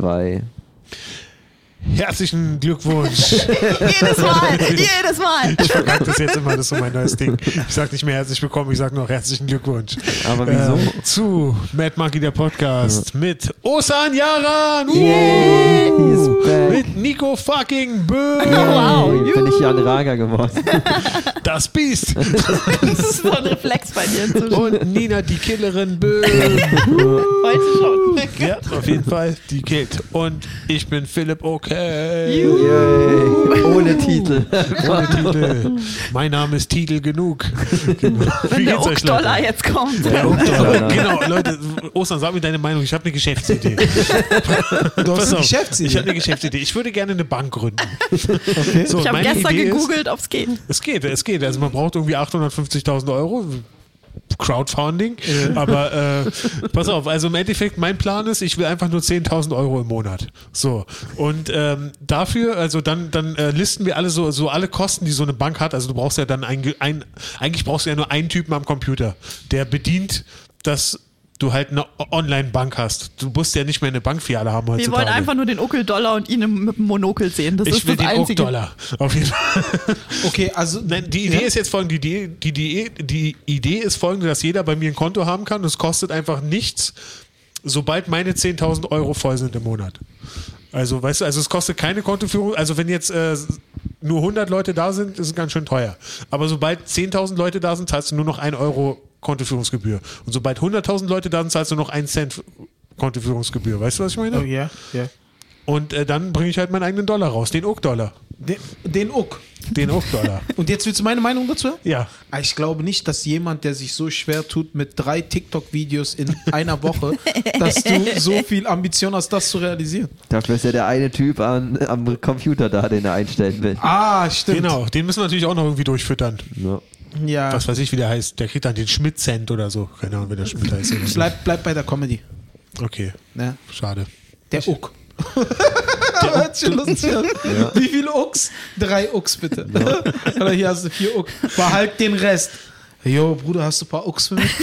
drei. Herzlichen Glückwunsch. jedes Mal, jedes Mal. Ich verkacke das jetzt immer, das ist so mein neues Ding. Ich sage nicht mehr herzlich willkommen, ich sage nur herzlichen Glückwunsch. Aber wieso? Äh, zu Mad Monkey, der Podcast mit Osan Yaran. Uh, back. mit Nico fucking Bö. Wow. Hey, bin ich Jan Rager geworden. Das Biest. Das ist so ein Reflex bei dir inzwischen. Und Nina, die Killerin Bö. Heute schon. Ja, auf jeden Fall, die killt. Und ich bin Philipp Okay. Yay. Ohne Titel. Ohne Titel. Mein Name ist Titel genug. Genau. Wie Der geht's euch, Leute? Jetzt kommt. Der Dollar. Genau, Leute, Ostern, sag mir deine Meinung. Ich habe eine Geschäftsidee. Du hast eine Geschäftsidee? Ich habe eine Geschäftsidee. Ich würde gerne eine Bank gründen. So, Ich habe gestern Idee gegoogelt, ob es geht. Es geht, es geht. Also man braucht irgendwie 850.000 Euro. Crowdfunding, aber äh, pass auf, also im Endeffekt, mein Plan ist, ich will einfach nur 10.000 Euro im Monat. So, und ähm, dafür, also dann, dann äh, listen wir alle so, so alle Kosten, die so eine Bank hat. Also du brauchst ja dann ein, ein eigentlich brauchst du ja nur einen Typen am Computer, der bedient, dass du halt eine Online-Bank hast. Du musst ja nicht mehr eine Bankfiliale haben Wir heutzutage. wollen einfach nur den Uckel-Dollar und ihn im- mit dem Monokel sehen. Das ich ist will das den Einzige. Dollar Auf jeden Fall. Okay, also Nein, die Idee Ja. ist jetzt folgende. Die, die, die, die Idee ist folgende, dass jeder bei mir ein Konto haben kann. Es kostet einfach nichts, sobald meine 10.000 Euro voll sind im Monat. Also, weißt du, also es kostet keine Kontoführung. Also, wenn jetzt äh, nur 100 Leute da sind, ist es ganz schön teuer. Aber sobald 10.000 Leute da sind, zahlst du nur noch 1 Euro Kontoführungsgebühr. Und sobald 100.000 Leute da sind, zahlst du noch 1 Cent Kontoführungsgebühr. Weißt du, was ich meine? Oh ja, ja. Und äh, dann bringe ich halt meinen eigenen Dollar raus, den Uck-Dollar. Den, den Uck. Den Uck-Dollar. Und jetzt willst du meine Meinung dazu? ja. Ah, Ich glaube nicht, dass jemand, der sich so schwer tut mit drei TikTok-Videos in einer Woche, dass du so viel Ambition hast, das zu realisieren. Dafür ist ja der eine Typ an, am Computer da, den er einstellen will. Ah, stimmt. Genau, den müssen wir natürlich auch noch irgendwie durchfüttern. Ja. Ja. Was weiß ich, wie der heißt. Der kriegt dann den Schmidt-Cent oder so. Keine Ahnung, wie der Schmidt heißt. Oder so. Bleib, bleib bei der Comedy. Okay, Ne? schade. Der Uck. Lustig an. Wie viele Ucks? Drei Ucks bitte. Oder hier hast du vier Uck. Behalt den Rest. Jo, Bruder, hast du ein paar Ucks für mich?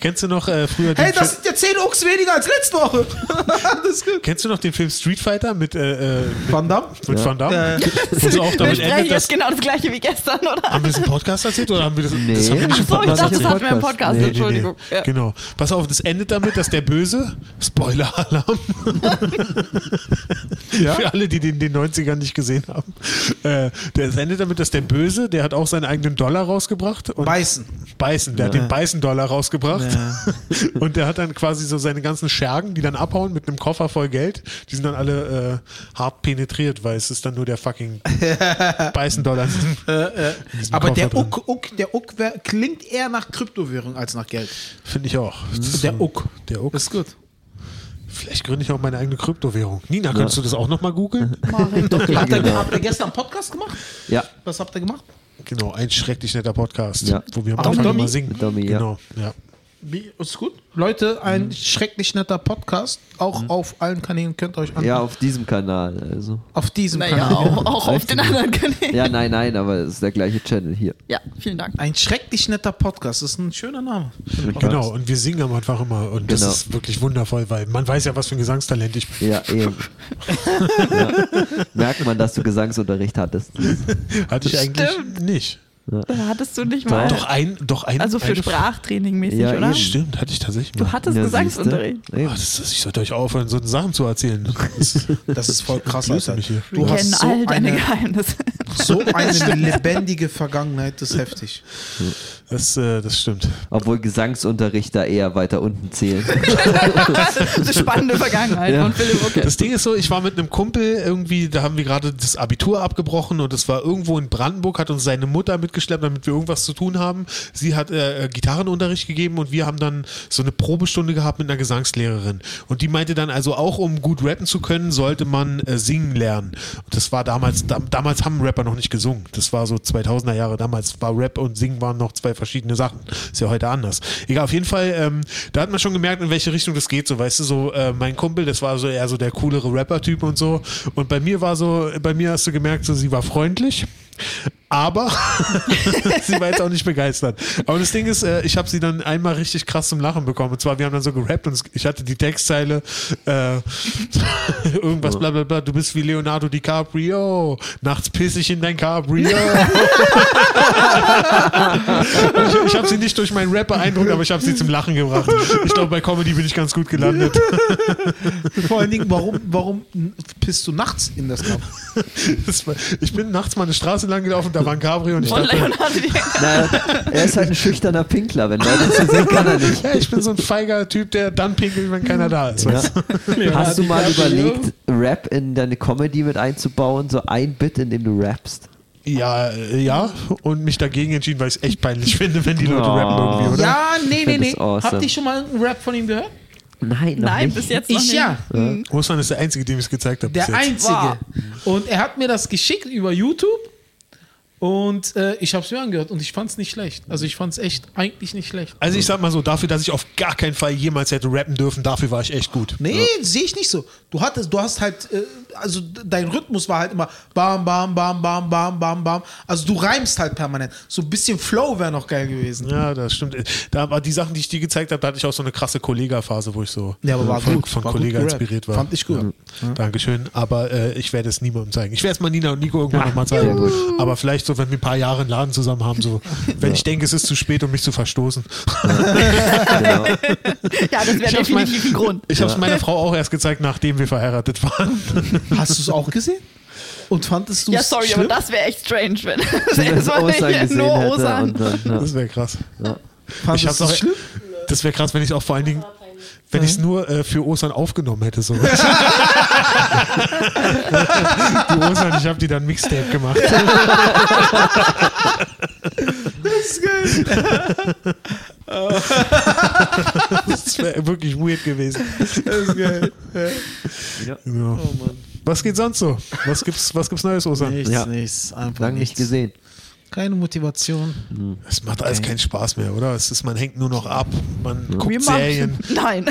Kennst du noch äh, früher den Hey, das Film, sind ja zehn Ucks weniger als letzte Woche. das ist gut. Kennst du noch den Film Street Fighter mit, äh, äh, mit, Van Damme? mit Van Damme? Ja. Wo es auch Wir damit sprechen endet, dass, jetzt genau das gleiche wie gestern, oder? haben wir das im Podcast erzählt oder haben wir das, Nee. das haben wir nicht im Ach so, ich Podcast dachte, das erzählt? hatten wir im Podcast. Nee, nee, nee. Entschuldigung. Ja. Genau. Pass auf, das endet damit, dass der Böse, Spoiler-Alarm, für alle, die den in den 90ern nicht gesehen haben, äh, das endet damit, dass der Böse, der hat auch seinen eigenen Dollar rausgebracht. Und Beißen. Beißen, der hat den Beißen-Dollar rausgebracht. Und der hat dann quasi so seine ganzen Schergen, die dann abhauen mit einem Koffer voll Geld, die sind dann alle äh, hart penetriert, weil es ist dann nur der fucking Beißen-Dollar. in diesem Aber Koffer der. Uck, Uck, der Uck wär, klingt eher nach Kryptowährung als nach Geld. Finde ich auch. Ist Der Uck. Der Uck. Ist gut. Vielleicht gründe ich auch meine eigene Kryptowährung. Nina, könntest du das auch nochmal googeln? Ihr, habt ihr gestern einen Podcast gemacht? ja. Was habt ihr gemacht? Genau, ein schrecklich netter Podcast, Ja. wo wir am Anfang immer singen. Mit Domi, ja. genau, ja. Wie, ist gut. Leute, ein schrecklich netter Podcast. Auch auf allen Kanälen könnt ihr euch anschauen. ja, auf diesem Kanal. Also. Auf diesem Naja, Kanal. auch, auch auf den anderen Kanälen. Ja, nein, nein, aber es ist der gleiche Channel hier. Ja, vielen Dank. Ein schrecklich netter Podcast. Das ist ein schöner Name. Genau, und wir singen am Anfang immer und das Genau. ist wirklich wundervoll, weil man weiß ja, was für ein Gesangstalent ich bin. Ja, eben. ja. Merkt man, dass du Gesangsunterricht hattest. Hatte ich eigentlich Stimmt. nicht. Hattest du nicht mal. Doch ein, doch ein. Also für Sprachtraining mäßig, Ja, oder? eben. Stimmt, hatte ich tatsächlich Du mal. hattest Ja, Gesangsunterricht. das ist, ich sollte euch aufhören, so Sachen zu erzählen. Das, Das ist voll krass, Alter. mich hier. Du Wir hast kennen so all deine eine, Geheimnisse. So eine lebendige Vergangenheit. Das ist heftig. das, äh, das stimmt. Obwohl Gesangsunterricht da eher weiter unten zählt. Eine spannende Vergangenheit Ja. von Philipp okay. Das Ding ist so, ich war mit einem Kumpel irgendwie, da haben wir gerade das Abitur abgebrochen und es war irgendwo in Brandenburg, hat uns seine Mutter mitgeschleppt, damit wir irgendwas zu tun haben. Sie hat äh, Gitarrenunterricht gegeben und wir haben dann so eine Probestunde gehabt mit einer Gesangslehrerin. Und die meinte dann also auch, um gut rappen zu können, sollte man äh, singen lernen. Und das war damals, da, damals haben Rapper noch nicht gesungen. Das war so 2000er Jahre. Damals war Rap und Singen waren noch zwei verschiedene Sachen. Ist ja heute anders. Egal, auf jeden Fall, ähm, da hat man schon gemerkt, in welche Richtung das geht. So, weißt du, so äh, mein Kumpel, das war so eher so der coolere Rapper-Typ und so. Und bei mir war so, bei mir hast du gemerkt, so sie war freundlich. Aber sie war jetzt auch nicht begeistert. Aber das Ding ist, äh, ich habe sie dann einmal richtig krass zum Lachen bekommen. Und zwar, wir haben dann so gerappt und ich hatte die Textzeile äh, irgendwas bla bla bla, du bist wie Leonardo DiCaprio, nachts piss ich in dein Cabrio. ich ich habe sie nicht durch meinen Rap beeindruckt, aber ich habe sie zum Lachen gebracht. Ich glaube, bei Comedy bin ich ganz gut gelandet. Vor allen Dingen, warum, warum pisst du nachts in das war, ich bin nachts mal eine Straße lang gelaufen, da war ein Cabrio und ich Von dachte. Na, er ist halt ein schüchterner Pinkler, wenn Leute zu sehen, kann er nicht. ja, ich bin so ein feiger Typ, der dann pinkelt, wenn keiner da ist. Ja. Hast du mal überlegt, Rap in deine Comedy mit einzubauen? So ein Bit, in dem du rappst? Ja, äh, ja, und mich dagegen entschieden, weil ich es echt peinlich finde, wenn die Leute Oh. rappen irgendwie, oder? Ja, nee, nee, nee. awesome. Habt ihr schon mal einen Rap von ihm gehört? Nein, noch Nein, nicht. bis jetzt noch Ich nicht. ja. Ostern ist der Einzige, dem ich es gezeigt habe. Der bis jetzt. Einzige. Und er hat mir das geschickt über YouTube. Und äh, ich habe es mir angehört und ich fand es nicht schlecht. Also ich fand es echt eigentlich nicht schlecht. Also ich sag mal so, dafür, dass ich auf gar keinen Fall jemals hätte rappen dürfen, dafür war ich echt gut. Nee, sehe ich nicht so. Du hattest, du hast halt, äh, also dein Rhythmus war halt immer bam, bam, bam, bam, bam, bam, bam. Also du reimst halt permanent. So ein bisschen Flow wäre noch geil gewesen. Ja, das stimmt. Da war die Sachen, die ich dir gezeigt habe, da hatte ich auch so eine krasse Kollega-Phase, wo ich so Ja, aber war von, gut. von War Kollega inspiriert war. Fand ich gut. Ja. Dankeschön. Aber äh, ich werde es niemandem zeigen. Ich werde es mal Nina und Nico irgendwann nochmal sehr zeigen. Aber vielleicht so, wenn wir ein paar Jahre einen Laden zusammen haben, so, wenn ich denke, es ist zu spät, um mich zu verstoßen. Genau. Ja, das wäre definitiv ein Grund. Ich habe es meiner Frau auch erst gezeigt, nachdem wir verheiratet waren. Hast du es auch gesehen? Und fandest du es Ja, sorry, schlimm? aber das wäre echt strange, wenn das Osan nur hätte. Osan. Dann, ja. Das wäre krass. Fandest Ich hab's du es auch, schlimm? das wäre krass, wenn ich es auch vor allen Dingen, wenn ich es nur äh, für Ostern aufgenommen hätte. So. die Ostern, ich habe die dann Mixtape gemacht. Das wäre wirklich weird gewesen. Das ist geil. Ja. Ja. Was geht sonst so? Was gibt's, was gibt's Neues, Ostern? Nichts, Ja. nichts. Einfach Lang nicht gesehen. Keine Motivation. Es macht alles keinen Spaß mehr, oder? Es ist, man hängt nur noch ab, man guckt Wir machen- Serien. Nein.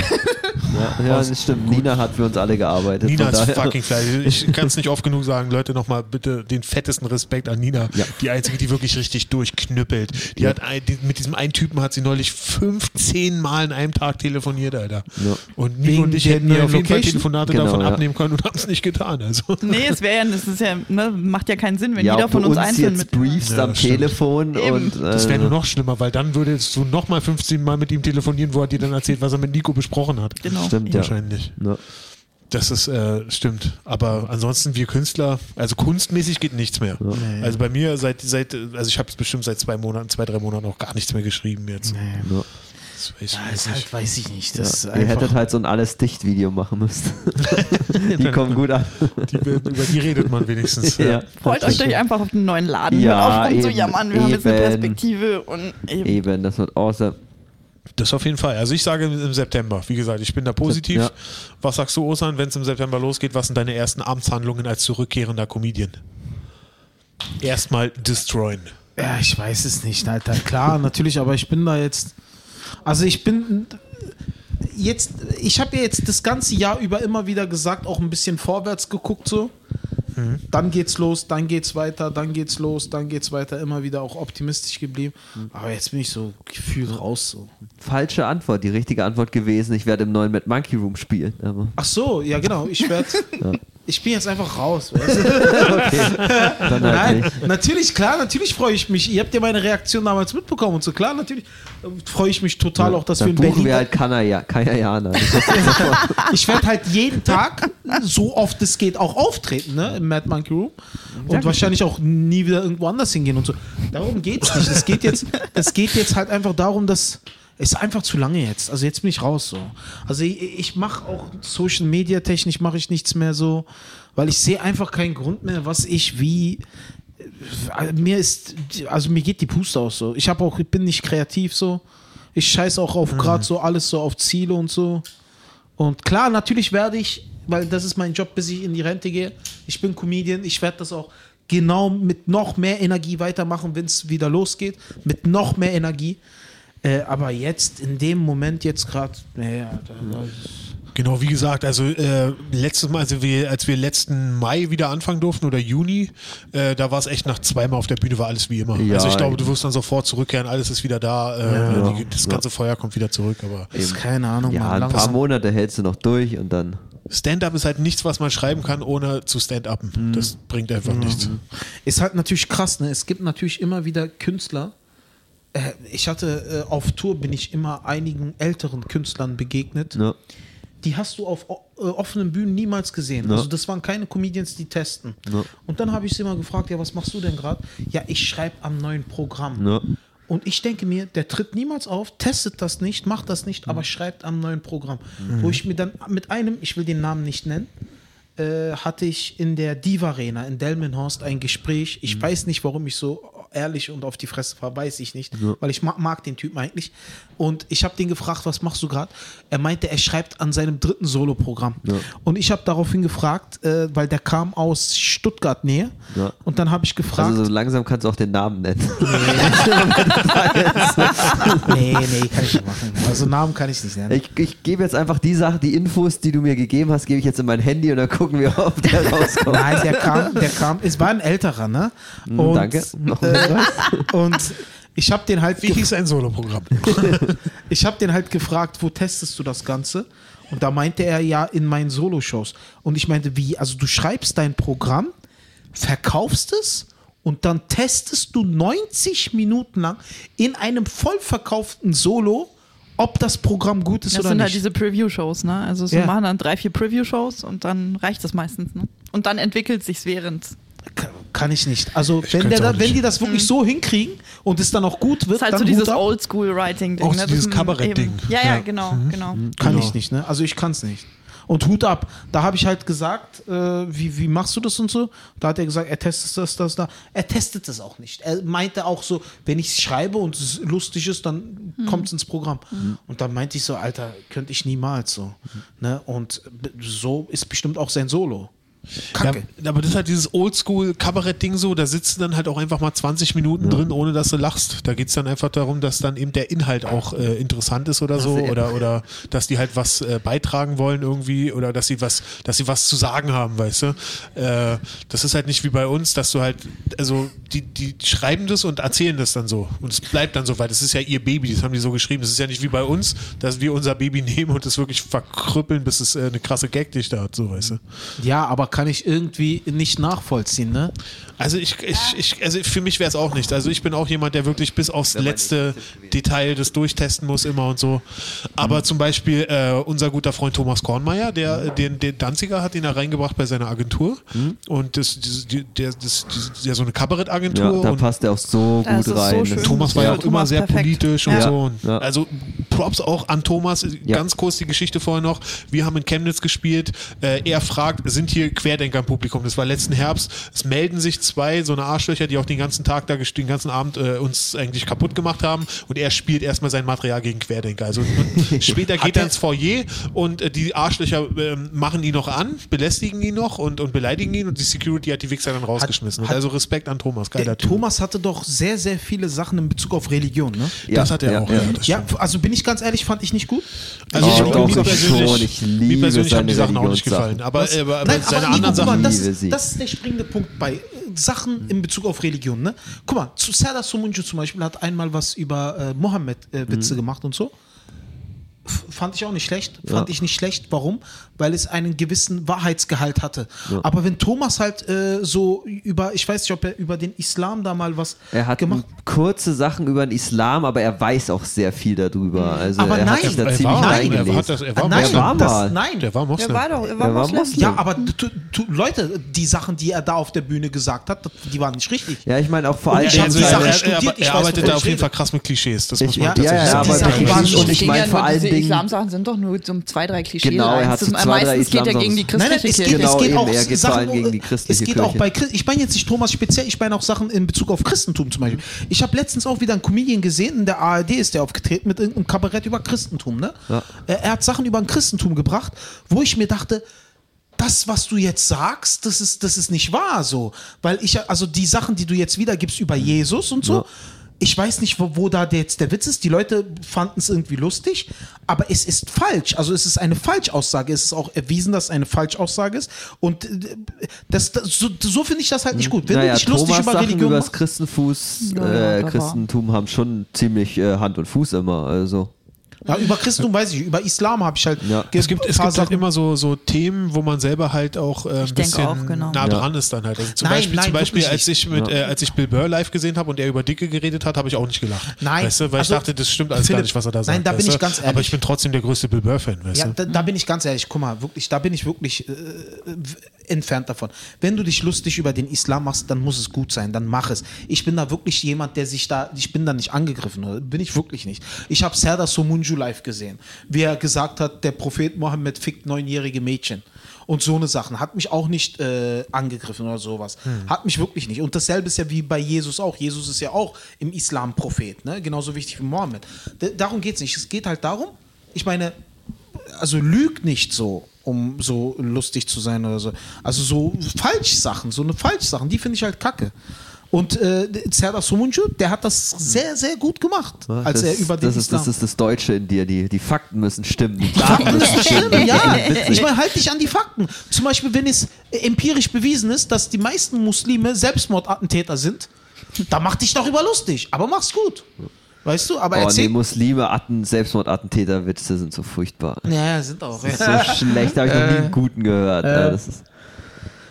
Ja, ja, das stimmt. Nina hat für uns alle gearbeitet. Nina ist daher- fucking fleißig. Ich kann es nicht oft genug sagen. Leute, nochmal bitte den fettesten Respekt an Nina. Ja. Die einzige, die wirklich richtig durchknüppelt. Die Ja. hat ein, die, mit diesem einen Typen hat sie neulich 15 Mal in einem Tag telefoniert, Alter. Ja. Und Wegen und ich hätten neuen auf jeden Fall? Telefonate Genau, davon ja. abnehmen können und haben es nicht getan. Also. Nee, es wäre ja, das ist ja, ne, macht ja keinen Sinn, wenn ja, jeder von uns uns einzeln jetzt mit. briefst Ja, am das stimmt. Telefon Eben. und äh, Das wäre nur noch schlimmer, weil dann würdest du nochmal 15 Mal mit ihm telefonieren, wo er dir dann erzählt, was er mit Nico besprochen hat. Genau. Stimmt, ja. Wahrscheinlich. Ja. Das ist, äh, stimmt. Aber ansonsten, wir Künstler, also kunstmäßig geht nichts mehr. Also bei mir seit, seit also ich habe es bestimmt seit zwei Monaten, zwei, drei Monaten auch gar nichts mehr geschrieben jetzt. Ja. Das weiß ich Ja, nicht. ist halt, weiß ich nicht. Das Ja. Ihr hättet halt so ein alles-Dicht-Video machen müssen. die kommen gut an. Die, über die redet man wenigstens. Ja. Freut euch doch einfach auf einen neuen Laden. Ja, rum zu eben, jammern. Wir haben jetzt eine eben. Perspektive und eben. Eben, das wird awesome. Das auf jeden Fall. Also ich sage im September. Wie gesagt, ich bin da positiv. Ja. Was sagst du, Osan, wenn es im September losgeht? Was sind deine ersten Amtshandlungen als zurückkehrender Comedian? Erstmal destroyen. Ja, ich weiß es nicht, Alter. Klar, natürlich, aber ich bin da jetzt. Also ich bin jetzt, ich habe ja jetzt das ganze Jahr über immer wieder gesagt, auch ein bisschen vorwärts geguckt so. Dann geht's los, dann geht's weiter, dann geht's los, dann geht's weiter, immer wieder auch optimistisch geblieben. Aber jetzt bin ich so gefühlt raus so. Falsche Antwort. Die richtige Antwort gewesen, ich werde im neuen Mad Monkey Room spielen. Aber Ach so, ja genau, ich werde ich bin jetzt einfach raus. Weißt du? dann halt Nein, nicht. natürlich, klar, natürlich freue ich mich. Ihr habt ja meine Reaktion damals mitbekommen und so klar, natürlich äh, freue ich mich total auch, dass wir Dann in buchen Berlin wir halt Kanaya, sofort- Ich werde halt jeden Tag, so oft es geht, auch auftreten, ne? Im Mad Monkey Room. Und wahrscheinlich auch nie wieder irgendwo anders hingehen und so. Darum geht es nicht. Es geht jetzt, es geht jetzt halt einfach darum, dass. Es ist einfach zu lange jetzt. Also jetzt bin ich raus so. Also ich, ich mache auch Social Media technisch mache ich nichts mehr so, weil ich sehe einfach keinen Grund mehr, was ich wie äh, mir ist also mir geht die Puste aus so. Ich habe auch ich bin nicht kreativ so. Ich scheiße auch auf gerade so alles so auf Ziele und so. Und klar, natürlich werde ich, weil das ist mein Job, bis ich in die Rente gehe. Ich bin Comedian, ich werde das auch genau mit noch mehr Energie weitermachen, wenn es wieder losgeht. Mit noch mehr Energie. Äh, aber jetzt, in dem Moment, jetzt gerade, naja, Genau, wie gesagt, also äh, letztes Mal, also wir, als wir letzten Mai wieder anfangen durften oder Juni, äh, da war es echt nach zweimal auf der Bühne war alles wie immer. Ja, also ich glaube, du wirst dann sofort zurückkehren, alles ist wieder da, äh, Ja. die, das ganze Feuer kommt wieder zurück. Aber ist keine Ahnung, Ja, ein paar. Monate hältst du noch durch und dann. Stand-up ist halt nichts, was man schreiben kann, ohne zu stand-uppen. Das bringt einfach nichts. Ist halt natürlich krass, ne? Es gibt natürlich immer wieder Künstler. Äh, ich hatte äh, auf Tour bin ich immer einigen älteren Künstlern begegnet. Ne? Die hast du auf äh, offenen Bühnen niemals gesehen. Ja. Also das waren keine Comedians, die testen. Ja. Und dann habe ich sie immer gefragt, ja, was machst du denn gerade? Ja, ich schreibe am neuen Programm. Und ich denke mir, der tritt niemals auf, testet das nicht, macht das nicht, aber schreibt am neuen Programm. Wo ich mir dann mit einem, ich will den Namen nicht nennen, äh, hatte ich in der Diva Arena in Delmenhorst ein Gespräch. Ich weiß nicht, warum ich so ehrlich und auf die Fresse war, weiß ich nicht, weil ich mag, mag den Typen eigentlich. Und ich habe den gefragt, was machst du gerade? Er meinte, er schreibt an seinem dritten Soloprogramm. Und ich habe daraufhin gefragt, äh, weil der kam aus Stuttgart Nähe. Ja. Und dann habe ich gefragt. Also so langsam kannst du auch den Namen nennen. nee, nee, kann ich nicht machen. Also Namen kann ich nicht nennen. Ich, ich gebe jetzt einfach die Sachen, die Infos, die du mir gegeben hast, gebe ich jetzt in mein Handy und dann gucken wir, ob der rauskommt. Nein, der kam, der kam, es war ein älterer, ne? Und, Hm, Danke. Noch ein Äh, Hinweis? und ich habe den halt Wie hieß ein Soloprogramm? ich habe den halt gefragt, wo testest du das Ganze? Und da meinte er ja in meinen Solo-Shows. Und ich meinte, wie? Also du schreibst dein Programm, verkaufst es und dann testest du 90 Minuten lang in einem vollverkauften Solo, ob das Programm gut ist Das oder sind nicht. halt diese Preview-Shows, ne? Also so Ja. machen dann drei, vier Preview-Shows und dann reicht das meistens, ne? Und dann entwickelt sich's während. Ka- Kann ich nicht. Also wenn, könnte der da, nicht. wenn die das wirklich so hinkriegen und es dann auch gut wird, Das ist halt dann so dieses Hut ab. Oldschool-Writing-Ding. Auch ne? dieses Das- Kabarett-Ding. eben. Ja, ja, Ja. genau, genau. Kann Genau. ich nicht, ne? Also ich kann es nicht. Und Hut ab. Da habe ich halt gesagt, äh, wie, wie machst du das und so? Da hat er gesagt, er testet das, das, da. Er testet es auch nicht. Er meinte auch so, wenn ich es schreibe und es lustig ist, dann kommt es ins Programm. Und dann meinte ich so, Alter, könnte ich niemals so. Ne? Und so ist bestimmt auch sein Solo. Kacke. Ja, aber das ist halt dieses Oldschool-Kabarett-Ding so, da sitzt du dann halt auch einfach mal 20 Minuten drin, ohne dass du lachst. Da geht es dann einfach darum, dass dann eben der Inhalt auch äh, interessant ist oder so, oder, oder dass die halt was äh, beitragen wollen irgendwie, oder dass sie was, dass sie was zu sagen haben, weißt du. Äh, das ist halt nicht wie bei uns, dass du halt, also die, die schreiben das und erzählen das dann so. Und es bleibt dann so, weil das ist ja ihr Baby, das haben die so geschrieben. Das ist ja nicht wie bei uns, dass wir unser Baby nehmen und es wirklich verkrüppeln, bis es äh, eine krasse Gagdichte hat, so weißt du. Ja, aber kann ich irgendwie nicht nachvollziehen, ne? Also ich, ich, ich also für mich wäre es auch nicht. Also ich bin auch jemand, der wirklich bis aufs letzte Detail das durchtesten muss immer und so. Aber zum Beispiel äh, unser guter Freund Thomas Kornmeier, der den, den Danziger hat ihn da reingebracht bei seiner Agentur und das, die- der, das, die- ja so eine Kabarettagentur Ja, da und passt er auch so gut so rein. Das- Thomas war ja, Ja, auch immer sehr perfekt. politisch und Ja. so. Und Ja. Also Props auch an Thomas. Ja. Ganz kurz die Geschichte vorher noch. Wir haben in Chemnitz gespielt. Äh, er fragt, sind hier Querdenker im Publikum? Das war letzten Herbst. Es melden sich zwei so eine Arschlöcher, die auch den ganzen Tag, da den ganzen Abend äh, uns eigentlich kaputt gemacht haben. Und er spielt erstmal sein Material gegen Querdenker. Also später geht er ins Foyer und äh, die Arschlöcher ähm, machen ihn noch an, belästigen ihn noch und, und beleidigen ihn und die Security hat die Wichser dann rausgeschmissen. hat- also Respekt an Thomas. Geiler Der Typ. Thomas hatte doch sehr, sehr viele Sachen in Bezug auf Religion, ne? Ja, das hat er ja, auch. ja. Ja, also bin ich ganz ehrlich, fand ich nicht gut. Also Oh, ich, doch, mir ich persönlich, schon. Ich mir liebe persönlich haben die Sachen auch nicht gefallen. Aber, äh, aber, aber Nein, seine aber anderen guck mal, Sachen. das, sie. das ist der springende Punkt bei äh, Sachen in Bezug auf Religion. Ne? Guck mal, zu Serdar Somuncu zum Beispiel hat einmal was über äh, Mohammed äh, Mhm. Witze gemacht und so. Fand ich auch nicht schlecht. Fand ich nicht schlecht. Warum? Weil es einen gewissen Wahrheitsgehalt hatte. Aber wenn Thomas halt äh, so über, ich weiß nicht, ob er über den Islam da mal was Er hat gemacht kurze Sachen über den Islam, aber er weiß auch sehr viel darüber. Also Aber er nein, hat sich da er ziemlich war- reingelesen. er hat das- er war nein, Moslem. war das, mal. nein. Der war Er Moslem. war doch, er Er war, war Moslem. Moslem. ja, aber tu, tu, Leute, die Sachen, die er da auf der Bühne gesagt hat, die waren nicht richtig. Ja, ich meine auch vor allem ich hab die er, Sache er, studiert, er, er arbeitet da auf jeden. Fall krass mit Klischees. Das muss man ja, tatsächlich ja, sagen. aber Die Sachen die waren Klischees- und ich meine ja vor allen Dingen Islamsachen sind doch nur so zwei, drei Klischees. Genau, er hat so zwei, drei Meistens geht er gegen die Islamsachen. Nein, nein, christliche es geht, Kirche. Genau, es geht auch er geht vor Sachen, gegen die es christliche geht auch Kirche. bei Christ- ich meine jetzt nicht Thomas speziell, ich meine auch Sachen in Bezug auf Christentum zum Beispiel. Ich habe letztens auch wieder einen Comedian gesehen, in der ARD ist der aufgetreten mit irgendeinem Kabarett über Christentum, ne? Er, er hat Sachen über ein Christentum gebracht, wo ich mir dachte, das, was du jetzt sagst, das ist, das ist nicht wahr so. Weil ich, also die Sachen, die du jetzt wiedergibst über Jesus und so, ich weiß nicht, wo, wo da jetzt der Witz ist. Die Leute fanden es irgendwie lustig, aber es ist falsch. Also es ist eine Falschaussage. Es ist auch erwiesen, dass es eine Falschaussage ist. Und äh, das, das, so, so finde ich das halt nicht gut. Wenn naja, du dich lustig Thomas über Sachen Religion über das Christenfuß, Ja, äh, Christentum haben schon ziemlich äh, Hand und Fuß immer. Also ja, über Christentum weiß ich, über Islam habe ich halt. Ja. Es gibt, es gibt halt immer so, so Themen, wo man selber halt auch äh, ein bisschen auch, genau. nah Ja. dran ist dann halt. Also zum Nein, Beispiel, nein, zum Beispiel als ich mit, Ja. äh, als ich Bill Burr live gesehen habe und er über Dicke geredet hat, habe ich auch nicht gelacht. Nein, weißt du, weil also, ich dachte, das stimmt alles gar Philipp, nicht, was er da nein, sagt. da bin ich ganz Aber ehrlich. ich bin trotzdem der größte Bill Burr-Fan, weißt Ja, du? da, da bin ich ganz ehrlich, guck mal, wirklich, da bin ich wirklich äh, entfernt davon. Wenn du dich lustig über den Islam machst, dann muss es gut sein, dann mach es. Ich bin da wirklich jemand, der sich da, ich bin da nicht angegriffen, oder? bin ich wirklich nicht. Ich habe Serdar Somunju live gesehen, wie er gesagt hat, der Prophet Mohammed fickt neunjährige Mädchen. Und so eine Sachen. Hat mich auch nicht äh, angegriffen oder sowas. Hat mich wirklich nicht. Und dasselbe ist ja wie bei Jesus auch. Jesus ist ja auch im Islam Prophet, ne? genauso wichtig wie Mohammed. D darum geht es nicht. Es geht halt darum, ich meine, also lüg nicht so, um so lustig zu sein oder so. Also so Falschsachen, so eine Falschsachen, die finde ich halt kacke. Und äh, Serdar Somuncu, der hat das sehr, sehr gut gemacht, als das, er über den das, ist, das ist das Deutsche in dir. Die, die Fakten müssen stimmen. Die Fakten müssen stimmen, ja. Ich meine, halt dich an die Fakten. Zum Beispiel, wenn es empirisch bewiesen ist, dass die meisten Muslime Selbstmordattentäter sind, dann mach dich darüber lustig, aber mach's gut. Weißt du, aber Oh, nee, erzähl... Muslime, Atten, Selbstmordattentäter-Witze sind so furchtbar. ja, sind auch. Das ist so schlecht, habe ich noch nie einen guten gehört. Ja, das ist,